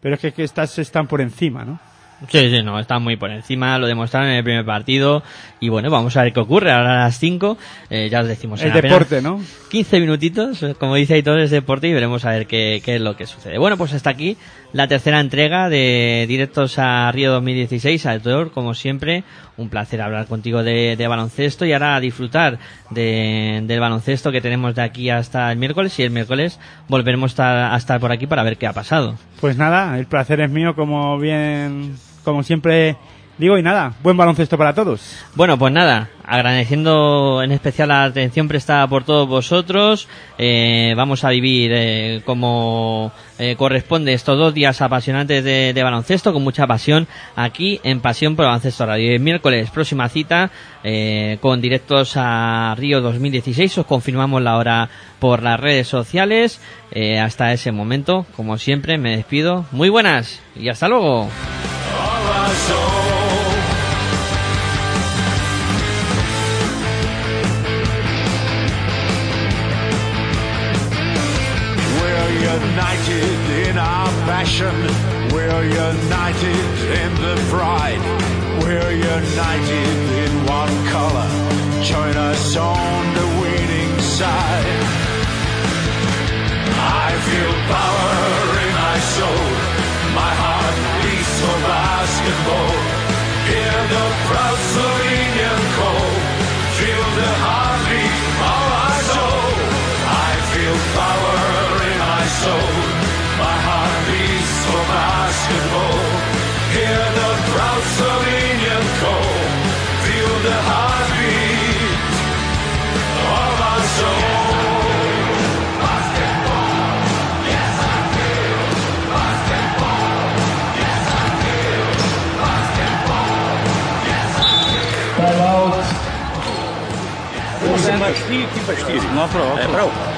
Speaker 1: pero es que, que estas están por encima, ¿no?
Speaker 3: Sí, sí, no, están muy por encima, lo demostraron en el primer partido y bueno, vamos a ver qué ocurre ahora a las 5, eh, ya os decimos.
Speaker 1: El deporte, ¿no?
Speaker 3: 15 minutitos, eh, como dice Aitor, es deporte y veremos a ver qué, qué es lo que sucede. Bueno, pues hasta aquí la tercera entrega de Directos a Río 2016. Aitor, como siempre, un placer hablar contigo de, de baloncesto y ahora a disfrutar de- del baloncesto que tenemos de aquí hasta el miércoles y el miércoles volveremos a estar, a estar por aquí para ver qué ha pasado.
Speaker 1: Pues nada, el placer es mío, como bien, como siempre digo, y nada, buen baloncesto para todos.
Speaker 3: Bueno, pues nada, agradeciendo en especial la atención prestada por todos vosotros. eh, vamos a vivir eh, como eh, corresponde estos dos días apasionantes de, baloncesto con mucha pasión aquí en Pasión por Baloncesto Radio. El miércoles, próxima cita eh, con directos a Río 2016. Os confirmamos la hora por las redes sociales. Eh, hasta ese momento, como siempre, me despido. Muy buenas y hasta luego.
Speaker 7: We're united in our passion. We're united in the pride. We're united in one color. Join us on the winning side. I feel power in my soul. My heart for basketball. Hear the proud Slovenian call. Feel the heartbeat of our soul. I feel power in my soul. My heart beats for basketball. Hear the proud Slovenian call. Feel the heartbeat Mastique, pastire. No, prav. E, prav.